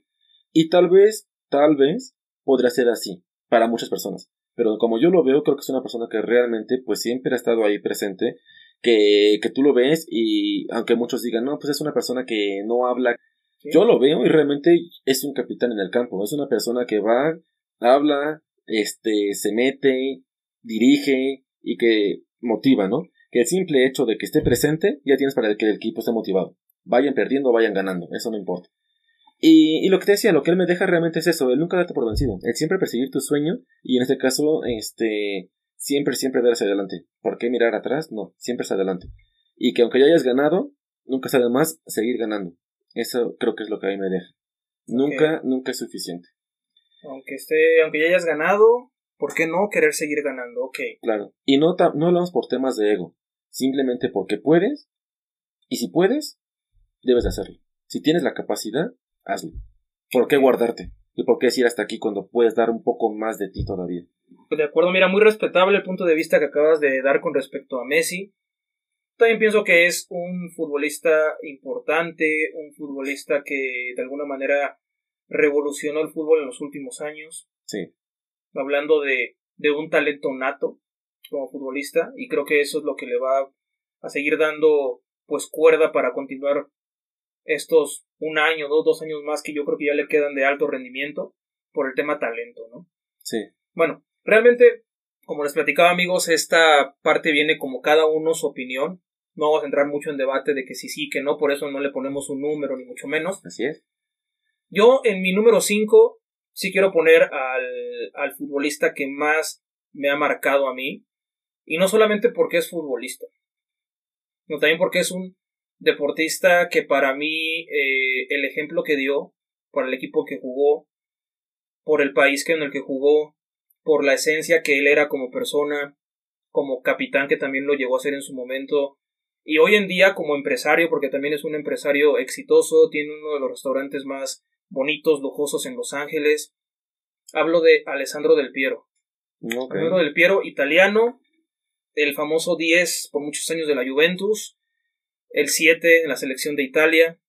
Y tal vez, tal vez, podría ser así, para muchas personas. Pero como yo lo veo, creo que es una persona que realmente, pues siempre ha estado ahí presente, que, que tú lo ves y aunque muchos digan, no, pues es una persona que no habla, yo lo veo y realmente es un capitán en el campo, es una persona que va, habla, este, se mete, dirige y que motiva, ¿no? Que el simple hecho de que esté presente ya tienes para que el equipo esté motivado. Vayan perdiendo o vayan ganando, eso no importa. Y, y, lo que te decía, lo que él me deja realmente es eso, él nunca darte por vencido, el siempre perseguir tu sueño y en este caso, este, siempre, siempre ver hacia adelante. ¿Por qué mirar atrás? No, siempre hacia adelante. Y que aunque ya hayas ganado, nunca sabe más seguir ganando. Eso creo que es lo que a mí me deja. Nunca, nunca es suficiente. Aunque esté, aunque ya hayas ganado, ¿por qué no querer seguir ganando? Ok. Claro. Y no, no hablamos por temas de ego simplemente porque puedes, y si puedes, debes de hacerlo. Si tienes la capacidad, hazlo. ¿Por qué guardarte? ¿Y por qué decir hasta aquí cuando puedes dar un poco más de ti todavía? De acuerdo, mira, muy respetable el punto de vista que acabas de dar con respecto a Messi. También pienso que es un futbolista importante, un futbolista que de alguna manera revolucionó el fútbol en los últimos años. Sí. Hablando de, de un talento nato como futbolista y creo que eso es lo que le va a seguir dando pues cuerda para continuar estos un año, dos, dos años más que yo creo que ya le quedan de alto rendimiento por el tema talento, ¿no? Sí. Bueno, realmente, como les platicaba amigos, esta parte viene como cada uno su opinión. No vamos a entrar mucho en debate de que sí, sí, que no, por eso no le ponemos un número, ni mucho menos. Así es. Yo en mi número 5 sí quiero poner al, al futbolista que más me ha marcado a mí. Y no solamente porque es futbolista, sino también porque es un deportista que para mí eh, el ejemplo que dio por el equipo que jugó, por el país que en el que jugó, por la esencia que él era como persona, como capitán que también lo llegó a ser en su momento, y hoy en día como empresario, porque también es un empresario exitoso, tiene uno de los restaurantes más bonitos, lujosos en Los Ángeles. Hablo de Alessandro Del Piero. Alessandro Del Piero, italiano, el famoso 10 por muchos años de la Juventus, el 7 en la selección de Italia,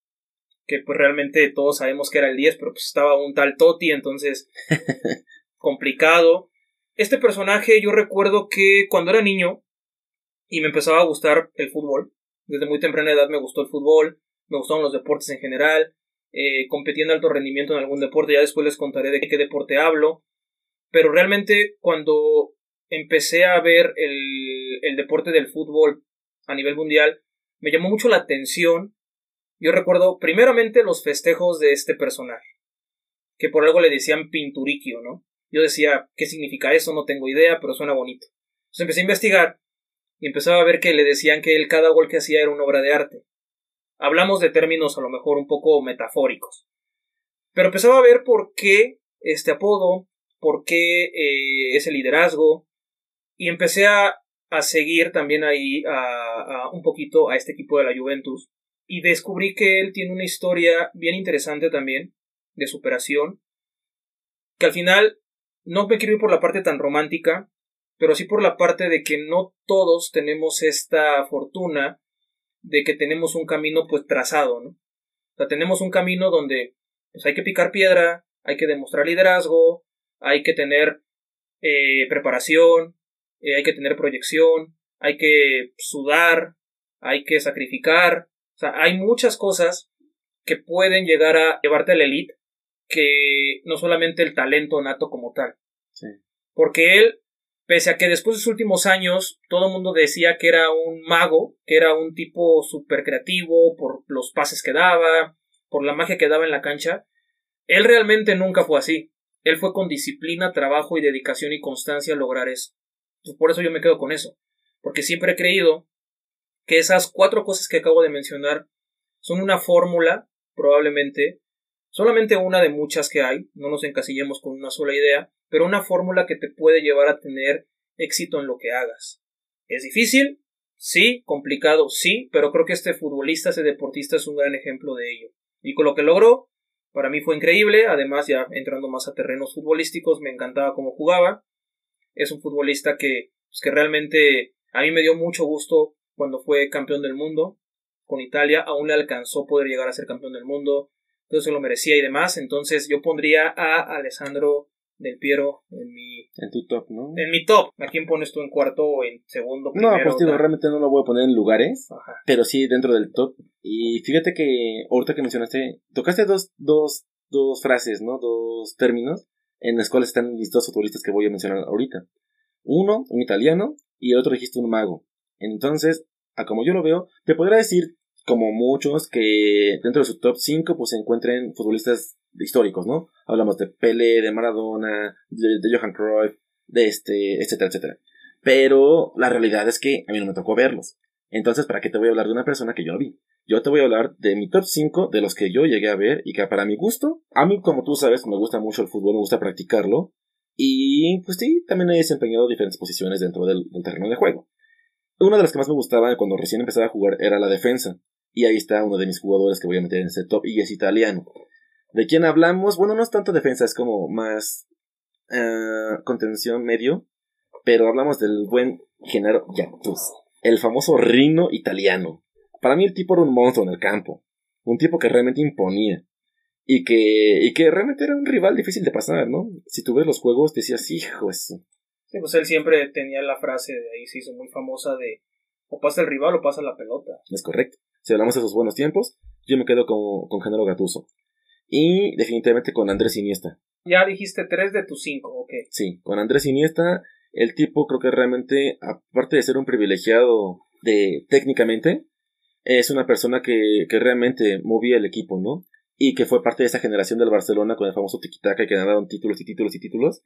que pues realmente todos sabemos que era el 10, pero pues estaba un tal Totti, entonces complicado. Este personaje yo recuerdo que cuando era niño y me empezaba a gustar el fútbol, desde muy temprana edad me gustó el fútbol, me gustaban los deportes en general, eh, competí en alto rendimiento en algún deporte, ya después les contaré de qué deporte hablo, pero realmente cuando empecé a ver el, el deporte del fútbol a nivel mundial, me llamó mucho la atención. Yo recuerdo primeramente los festejos de este personaje, que por algo le decían pinturiquio, ¿no? Yo decía, ¿qué significa eso? No tengo idea, pero suena bonito. Entonces empecé a investigar y empezaba a ver que le decían que él cada gol que hacía era una obra de arte. Hablamos de términos a lo mejor un poco metafóricos. Pero empezaba a ver por qué este apodo, por qué eh, ese liderazgo, y empecé a a seguir también ahí a, un poquito a este equipo de la Juventus y descubrí que él tiene una historia bien interesante también de superación que al final no me quiero ir por la parte tan romántica pero sí por la parte de que no todos tenemos esta fortuna de que tenemos un camino pues trazado no o sea tenemos un camino donde pues hay que picar piedra hay que demostrar liderazgo hay que tener eh, preparación eh, hay que tener proyección, hay que sudar, hay que sacrificar. O sea, hay muchas cosas que pueden llegar a llevarte a la elite que no solamente el talento nato como tal. Porque él, pese a que después de sus últimos años todo el mundo decía que era un mago, que era un tipo súper creativo por los pases que daba, por la magia que daba en la cancha, él realmente nunca fue así. Él fue con disciplina, trabajo y dedicación y constancia a lograr eso. Pues por eso yo me quedo con eso. Porque siempre he creído que esas cuatro cosas que acabo de mencionar son una fórmula, probablemente, solamente una de muchas que hay, no nos encasillemos con una sola idea, pero una fórmula que te puede llevar a tener éxito en lo que hagas. ¿Es difícil? Sí, complicado, sí, pero creo que este futbolista, este deportista es un gran ejemplo de ello. Y con lo que logró, para mí fue increíble, además ya entrando más a terrenos futbolísticos, me encantaba cómo jugaba, es un futbolista que, pues, que realmente a mí me dio mucho gusto cuando fue campeón del mundo con Italia, aún le alcanzó poder llegar a ser campeón del mundo, entonces se lo merecía y demás, entonces yo pondría a Alessandro del Piero en mi en tu top, ¿no? En mi top. ¿A quién pones tú en cuarto o en segundo? no, pues digo, realmente no lo voy a poner en lugares, pero sí dentro del top. Y fíjate que ahorita que mencionaste, tocaste dos, dos, dos frases, ¿no? Dos términos en las cuales están mis dos futbolistas que voy a mencionar ahorita. Uno, un italiano, y el otro dijiste un mago. Entonces, a como yo lo veo, te podría decir, como muchos, que dentro de su top 5 pues se encuentren futbolistas históricos, ¿no? Hablamos de Pele, de Maradona, de, Johan Cruyff, de este, etcétera, etcétera. Pero la realidad es que a mí no me tocó verlos. Entonces, ¿para qué te voy a hablar de una persona que yo no vi? Yo te voy a hablar de mi top 5 de los que yo llegué a ver y que para mi gusto, a mí como tú sabes, me gusta mucho el fútbol, me gusta practicarlo y pues sí, también he desempeñado diferentes posiciones dentro del, terreno de juego. Una de las que más me gustaba cuando recién empezaba a jugar era la defensa y ahí está uno de mis jugadores que voy a meter en ese top y es italiano. ¿De quién hablamos? Bueno, no es tanto defensa, es como más uh, contención medio, pero hablamos del buen Genaro Gattuso, el famoso Rino italiano. Para mí el tipo era un monstruo en el campo, un tipo que realmente imponía. y que, y que realmente era un rival difícil de pasar, ¿no? Si tú ves los juegos, decías, hijo, eso. Sí, pues él siempre tenía la frase de ahí, se hizo muy famosa de o pasa el rival o pasa la pelota. Es correcto. Si hablamos de esos buenos tiempos, yo me quedo con, con Genaro Gatuso. Y definitivamente con Andrés Iniesta. Ya dijiste tres de tus cinco, ok. Sí, con Andrés Iniesta, el tipo creo que realmente, aparte de ser un privilegiado de técnicamente, es una persona que, que realmente movía el equipo, ¿no? Y que fue parte de esa generación del Barcelona con el famoso tiquitaca que ganaron títulos y títulos y títulos.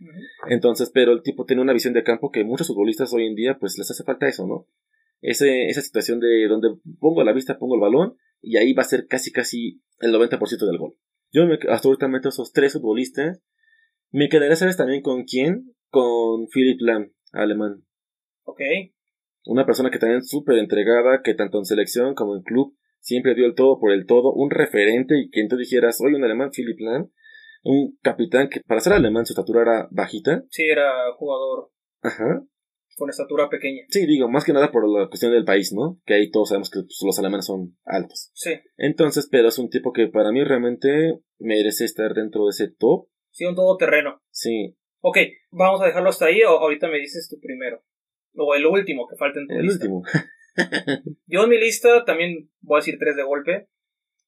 Entonces, pero el tipo tiene una visión de campo que muchos futbolistas hoy en día pues les hace falta eso, ¿no? Ese, esa situación de donde pongo la vista, pongo el balón y ahí va a ser casi casi el 90% del gol. Yo me, hasta ahorita meto esos tres futbolistas. Me quedaré, ¿sabes también con quién? Con Philip Lam, alemán. Ok. Una persona que también súper entregada, que tanto en selección como en club siempre dio el todo por el todo, un referente y quien tú dijeras, soy un alemán, Philip Lam, un capitán que para ser alemán su estatura era bajita. Sí, era jugador. Ajá. Con estatura pequeña. Sí, digo, más que nada por la cuestión del país, ¿no? Que ahí todos sabemos que pues, los alemanes son altos. Sí. Entonces, pero es un tipo que para mí realmente merece estar dentro de ese top. Sí, un todoterreno. Sí. Ok, vamos a dejarlo hasta ahí o ahorita me dices tu primero. O el último que falta en tu El lista. último. Yo en mi lista también voy a decir tres de golpe.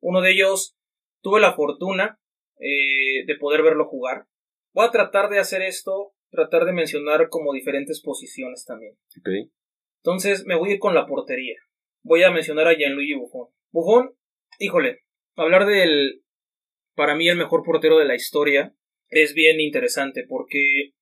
Uno de ellos tuve la fortuna eh, de poder verlo jugar. Voy a tratar de hacer esto, tratar de mencionar como diferentes posiciones también. Entonces me voy a ir con la portería. Voy a mencionar a Gianluigi Buffon. Buffon, híjole, hablar del, para mí, el mejor portero de la historia es bien interesante porque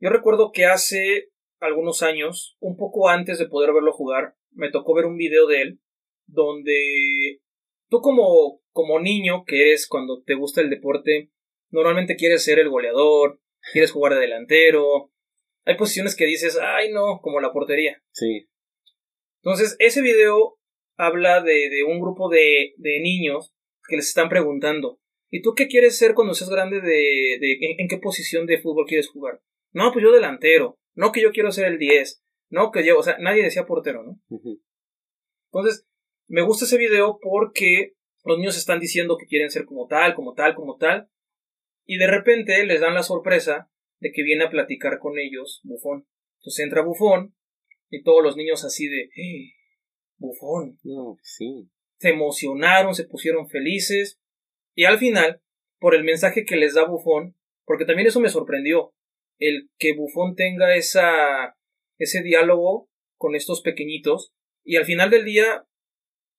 yo recuerdo que hace algunos años, un poco antes de poder verlo jugar, me tocó ver un video de él donde tú como, como niño que eres cuando te gusta el deporte, normalmente quieres ser el goleador, quieres jugar de delantero. Hay posiciones que dices, ay no, como la portería. Sí. Entonces, ese video habla de, de un grupo de, de niños que les están preguntando, ¿y tú qué quieres ser cuando seas grande de, de en, en qué posición de fútbol quieres jugar? No, pues yo delantero. No, que yo quiero ser el 10. No, que yo, o sea, nadie decía portero, ¿no? Entonces, me gusta ese video porque los niños están diciendo que quieren ser como tal, como tal, como tal. Y de repente les dan la sorpresa de que viene a platicar con ellos Bufón. Entonces entra Bufón y todos los niños así de, "Eh, Bufón. No, sí. Se emocionaron, se pusieron felices. Y al final, por el mensaje que les da Bufón, porque también eso me sorprendió, el que Bufón tenga esa, ese diálogo con estos pequeñitos. Y al final del día,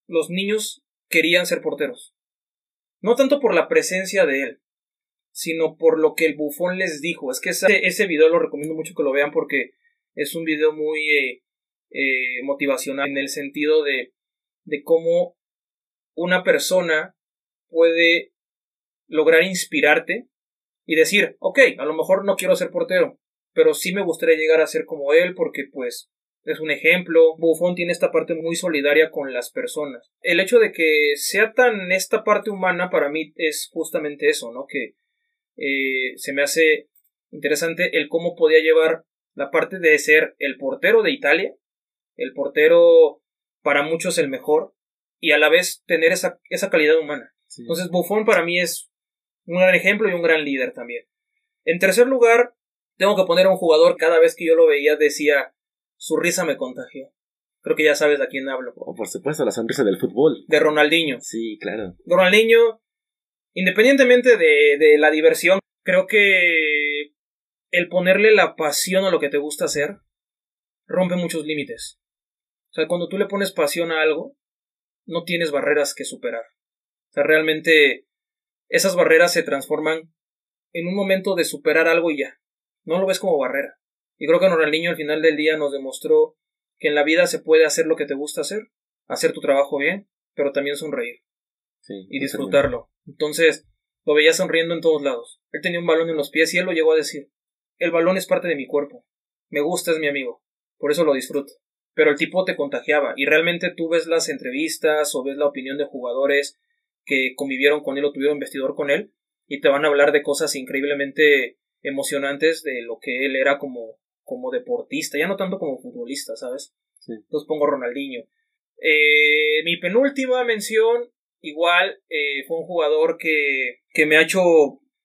los niños querían ser porteros. No tanto por la presencia de él, sino por lo que el bufón les dijo. Es que ese, ese video lo recomiendo mucho que lo vean porque es un video muy eh, eh, motivacional en el sentido de, de cómo una persona puede lograr inspirarte y decir, ok, a lo mejor no quiero ser portero, pero sí me gustaría llegar a ser como él porque pues es un ejemplo. Buffon tiene esta parte muy solidaria con las personas. El hecho de que sea tan esta parte humana para mí es justamente eso, ¿no? Que eh, se me hace interesante el cómo podía llevar la parte de ser el portero de Italia, el portero para muchos el mejor, y a la vez tener esa, esa calidad humana. Sí. Entonces Buffon para mí es un gran ejemplo y un gran líder también. En tercer lugar, tengo que poner a un jugador, cada vez que yo lo veía decía, su risa me contagió. Creo que ya sabes a quién hablo. Oh, por supuesto, la sonrisa del fútbol. De Ronaldinho. Sí, claro. Ronaldinho, independientemente de, de la diversión, creo que el ponerle la pasión a lo que te gusta hacer rompe muchos límites. O sea, cuando tú le pones pasión a algo, no tienes barreras que superar. O sea, realmente esas barreras se transforman en un momento de superar algo y ya. No lo ves como barrera. Y creo que Ronaldinho al final del día nos demostró que en la vida se puede hacer lo que te gusta hacer, hacer tu trabajo bien, pero también sonreír Sí, y disfrutarlo. Entonces, lo veía sonriendo en todos lados. Él tenía un balón en los pies y él lo llegó a decir. El balón es parte de mi cuerpo. Me gusta, es mi amigo. Por eso lo disfruto. Pero el tipo te contagiaba y realmente tú ves las entrevistas o ves la opinión de jugadores que convivieron con él o tuvieron vestidor con él y te van a hablar de cosas increíblemente emocionantes de lo que él era como, como deportista, ya no tanto como futbolista, ¿sabes? Sí. Entonces pongo Ronaldinho. Eh, mi penúltima mención igual eh, fue un jugador que, que me ha hecho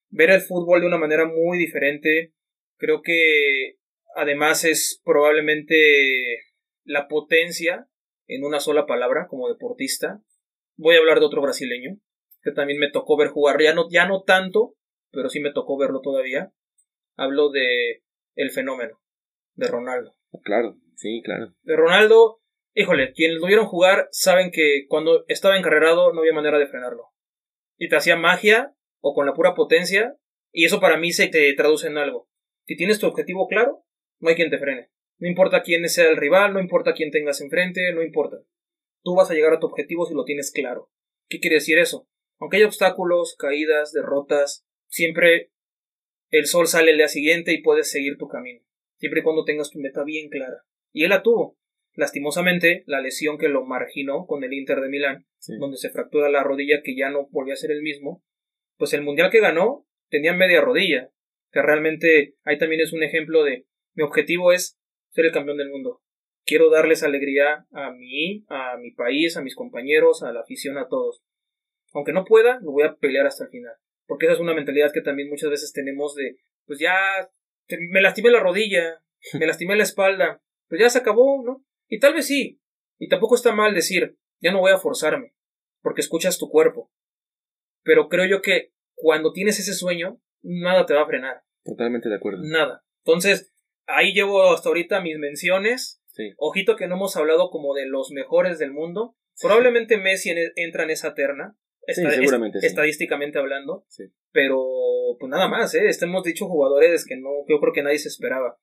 ver el fútbol de una manera muy diferente. Creo que además es probablemente la potencia en una sola palabra como deportista. Voy a hablar de otro brasileño que también me tocó ver jugar, ya no, ya no tanto, pero sí me tocó verlo todavía. Hablo de el fenómeno de Ronaldo. Claro, sí, claro. De Ronaldo, híjole, quienes lo vieron jugar saben que cuando estaba encarrerado no había manera de frenarlo. Y te hacía magia o con la pura potencia, y eso para mí se te traduce en algo. Si tienes tu objetivo claro, no hay quien te frene. No importa quién sea el rival, no importa quién tengas enfrente, no importa. Tú vas a llegar a tu objetivo si lo tienes claro. ¿Qué quiere decir eso? Aunque hay obstáculos, caídas, derrotas, siempre el sol sale el día siguiente y puedes seguir tu camino, siempre y cuando tengas tu meta bien clara. Y él la tuvo. Lastimosamente, la lesión que lo marginó con el Inter de Milán, donde se fractura la rodilla que ya no volvió a ser el mismo, pues el mundial que ganó tenía media rodilla, que realmente ahí también es un ejemplo de mi objetivo es ser el campeón del mundo. Quiero darles alegría a mí, a mi país, a mis compañeros, a la afición, a todos. Aunque no pueda, lo voy a pelear hasta el final. Porque esa es una mentalidad que también muchas veces tenemos de, pues ya, me lastimé la rodilla, me lastimé la espalda, pues ya se acabó, ¿no? Y tal vez sí. Y tampoco está mal decir, ya no voy a forzarme, porque escuchas tu cuerpo. Pero creo yo que cuando tienes ese sueño, nada te va a frenar. Totalmente de acuerdo. Nada. Entonces, ahí llevo hasta ahorita mis menciones. Sí. Ojito que no hemos hablado como de los mejores del mundo. Probablemente Messi entra en esa terna. Sí, seguramente. Estadísticamente hablando. Sí. Pero, pues nada más, ¿eh? Este hemos dicho jugadores que no, yo creo que nadie se esperaba.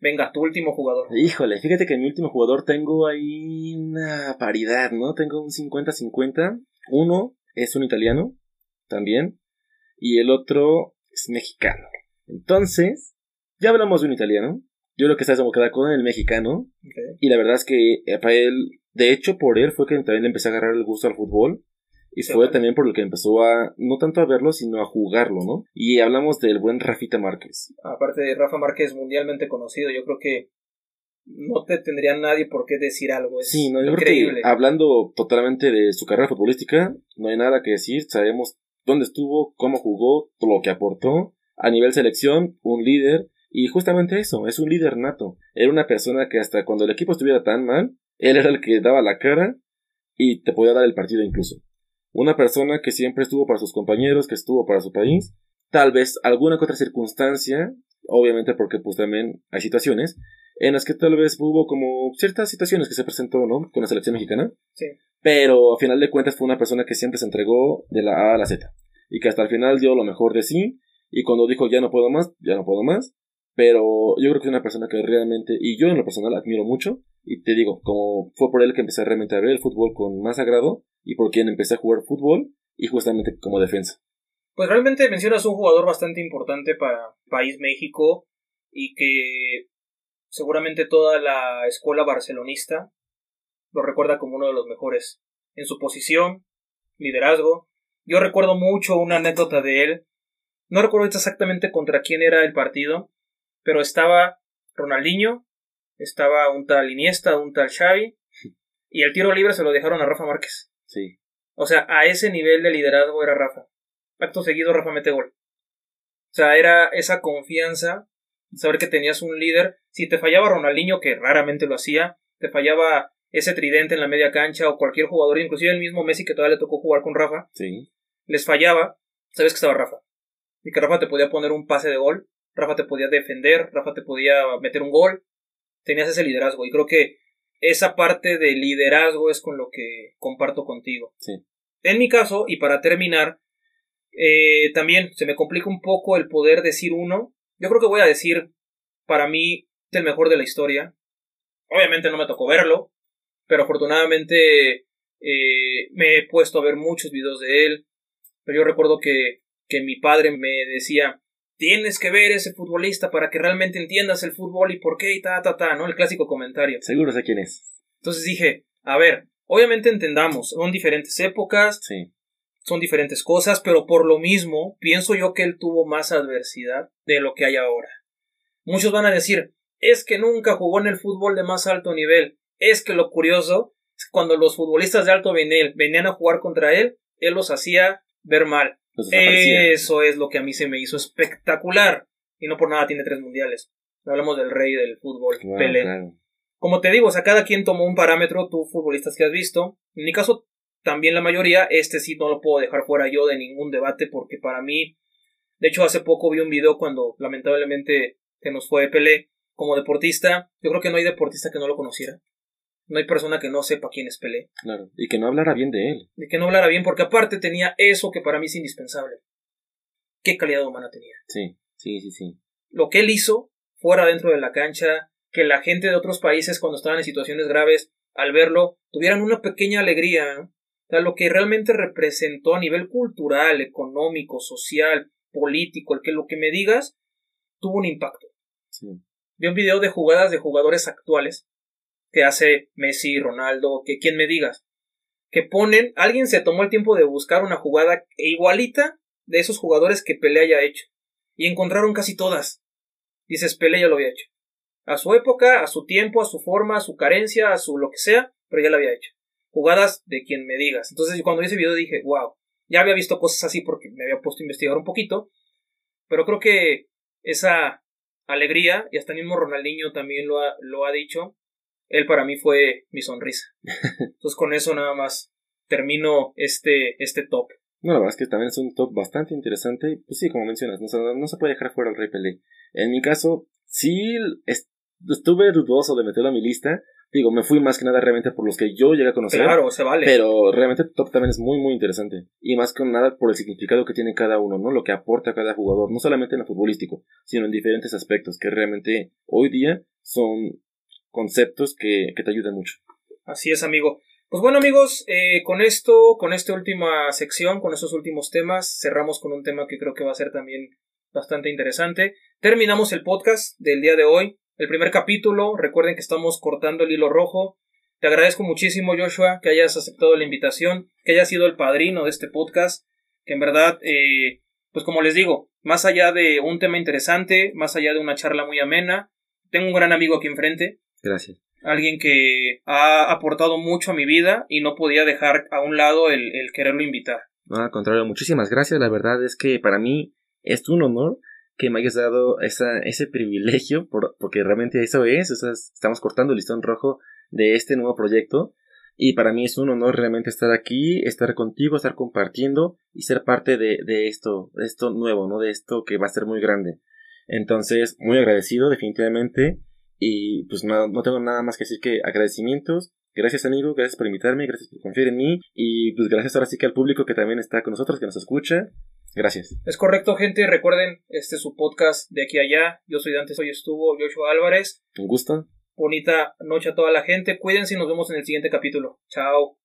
Venga, tu último jugador. Híjole, fíjate que en mi último jugador tengo ahí una paridad, ¿no? Tengo un 50-50. Uno es un italiano, también. Y el otro es mexicano. Entonces, ya hablamos de un italiano. Yo creo que está queda con el mexicano. Y la verdad es que eh, para él, de hecho, por él fue que también le empecé a agarrar el gusto al fútbol. Y fue también por lo que empezó a, no tanto a verlo, sino a jugarlo, ¿no? Y hablamos del buen Rafita Márquez. Aparte de Rafa Márquez mundialmente conocido, yo creo que no te tendría nadie por qué decir algo. Es sí, no, yo creo que hablando totalmente de su carrera futbolística, no hay nada que decir. Sabemos dónde estuvo, cómo jugó, todo lo que aportó. A nivel selección, un líder. Y justamente eso, es un líder nato. Era una persona que hasta cuando el equipo estuviera tan mal, él era el que daba la cara y te podía dar el partido incluso. Una persona que siempre estuvo para sus compañeros, que estuvo para su país. Tal vez alguna que otra circunstancia, obviamente porque pues también hay situaciones, en las que tal vez hubo como ciertas situaciones que se presentó, ¿no? Con la selección mexicana. Sí. Pero a final de cuentas fue una persona que siempre se entregó de la A a la Z. Y que hasta el final dio lo mejor de sí. Y cuando dijo ya no puedo más, ya no puedo más. Pero yo creo que es una persona que realmente, y yo en lo personal admiro mucho. Y te digo, como fue por él que empecé realmente a ver el fútbol con más agrado y por quien empecé a jugar fútbol y justamente como defensa. Pues realmente mencionas un jugador bastante importante para País México y que seguramente toda la escuela barcelonista lo recuerda como uno de los mejores en su posición, liderazgo. Yo recuerdo mucho una anécdota de él. No recuerdo exactamente contra quién era el partido, pero estaba Ronaldinho, estaba un tal Iniesta, un tal Xavi, y el tiro libre se lo dejaron a Rafa Márquez. Sí. O sea, a ese nivel de liderazgo era Rafa. Acto seguido, Rafa mete gol. O sea, era esa confianza, saber que tenías un líder. Si te fallaba Ronaldinho, que raramente lo hacía, te fallaba ese tridente en la media cancha o cualquier jugador, inclusive el mismo Messi que todavía le tocó jugar con Rafa, sí. les fallaba, sabes que estaba Rafa. Y que Rafa te podía poner un pase de gol, Rafa te podía defender, Rafa te podía meter un gol. Tenías ese liderazgo. Y creo que esa parte de liderazgo es con lo que comparto contigo. Sí. En mi caso, y para terminar, eh, también se me complica un poco el poder decir uno. Yo creo que voy a decir, para mí, el mejor de la historia. Obviamente no me tocó verlo, pero afortunadamente eh, me he puesto a ver muchos videos de él. Pero yo recuerdo que, que mi padre me decía, tienes que ver ese futbolista para que realmente entiendas el fútbol y por qué y ta, ta, ta, ¿no? El clásico comentario. Seguro sé quién es. Entonces dije, a ver, obviamente entendamos, son diferentes épocas, sí. son diferentes cosas, pero por lo mismo, pienso yo que él tuvo más adversidad de lo que hay ahora. Muchos van a decir, es que nunca jugó en el fútbol de más alto nivel. Es que lo curioso Cuando los futbolistas de alto nivel venían a jugar contra él, él los hacía ver mal. Eso es lo que a mí se me hizo espectacular. Y no por nada tiene tres mundiales. Hablamos del rey del fútbol, Pelé. Como te digo, o sea, cada quien tomó un parámetro, tú futbolistas que has visto. En mi caso, también la mayoría, este sí no lo puedo dejar fuera yo de ningún debate porque para mí, de hecho hace poco vi un video cuando lamentablemente se nos fue Pelé como deportista, yo creo que no hay deportista que no lo conociera. No hay persona que no sepa quién es Pelé. Claro, y que no hablara bien de él. Y que no hablara bien, porque aparte tenía eso que para mí es indispensable. ¿Qué calidad humana tenía? Sí, sí, sí, sí. Lo que él hizo, fuera dentro de la cancha, que la gente de otros países cuando estaban en situaciones graves, al verlo, tuvieran una pequeña alegría, ¿no? O sea, lo que realmente representó a nivel cultural, económico, social, político, el que lo que me digas, tuvo un impacto. Sí. Vi un video de jugadas de jugadores actuales que hace Messi, Ronaldo, que quien me digas, que ponen, alguien se tomó el tiempo de buscar una jugada igualita de esos jugadores que Pelé haya hecho. Y encontraron casi todas. Dices, Pelé ya lo había hecho. A su época, a su tiempo, a su forma, a su carencia, a su lo que sea, pero ya lo había hecho. Jugadas de quien me digas. Entonces cuando vi ese video dije, wow, ya había visto cosas así porque me había puesto a investigar un poquito, pero creo que esa alegría, y hasta mismo Ronaldinho también lo ha, lo ha dicho, él para mí fue mi sonrisa. Entonces con eso nada más termino este, este top. No, la verdad es que también es un top bastante interesante. Pues sí, como mencionas, no, no se puede dejar fuera el Rey Pelé. En mi caso, sí estuve dudoso de meterlo a mi lista. Digo, me fui más que nada realmente por los que yo llegué a conocer. Claro, se vale. Pero realmente el top también es muy, muy interesante. Y más que nada por el significado que tiene cada uno, ¿no? Lo que aporta cada jugador, no solamente en lo futbolístico, sino en diferentes aspectos que realmente hoy día son conceptos que, te ayudan mucho. Así es, amigo. Pues bueno amigos, eh, con esto, con esta última sección, con estos últimos temas, cerramos con un tema que creo que va a ser también bastante interesante. Terminamos el podcast del día de hoy, el primer capítulo, recuerden que estamos cortando el hilo rojo. Te agradezco muchísimo Joshua que hayas aceptado la invitación, que hayas sido el padrino de este podcast, que en verdad, eh, pues como les digo, más allá de un tema interesante, más allá de una charla muy amena, tengo un gran amigo aquí enfrente, Gracias. Alguien que ha aportado mucho a mi vida y no podía dejar a un lado el, quererlo invitar. No, al contrario, muchísimas gracias. La verdad es que para mí es un honor que me hayas dado esa, ese privilegio, porque realmente eso es, estamos cortando el listón rojo de este nuevo proyecto. Y para mí es un honor realmente estar aquí, estar contigo, estar compartiendo y ser parte de, de esto, de esto nuevo, ¿no? De esto que va a ser muy grande. Entonces, muy agradecido definitivamente. Y pues no, no tengo nada más que decir que agradecimientos. Gracias amigo, gracias por invitarme, gracias por confiar en mí y pues gracias ahora sí que al público que también está con nosotros, que nos escucha. Gracias. Es correcto, gente. Recuerden, este es su podcast de aquí a allá. Yo soy Dante, hoy estuvo Joshua Álvarez. Un gusto. Bonita noche a toda la gente. Cuídense y nos vemos en el siguiente capítulo. Chao.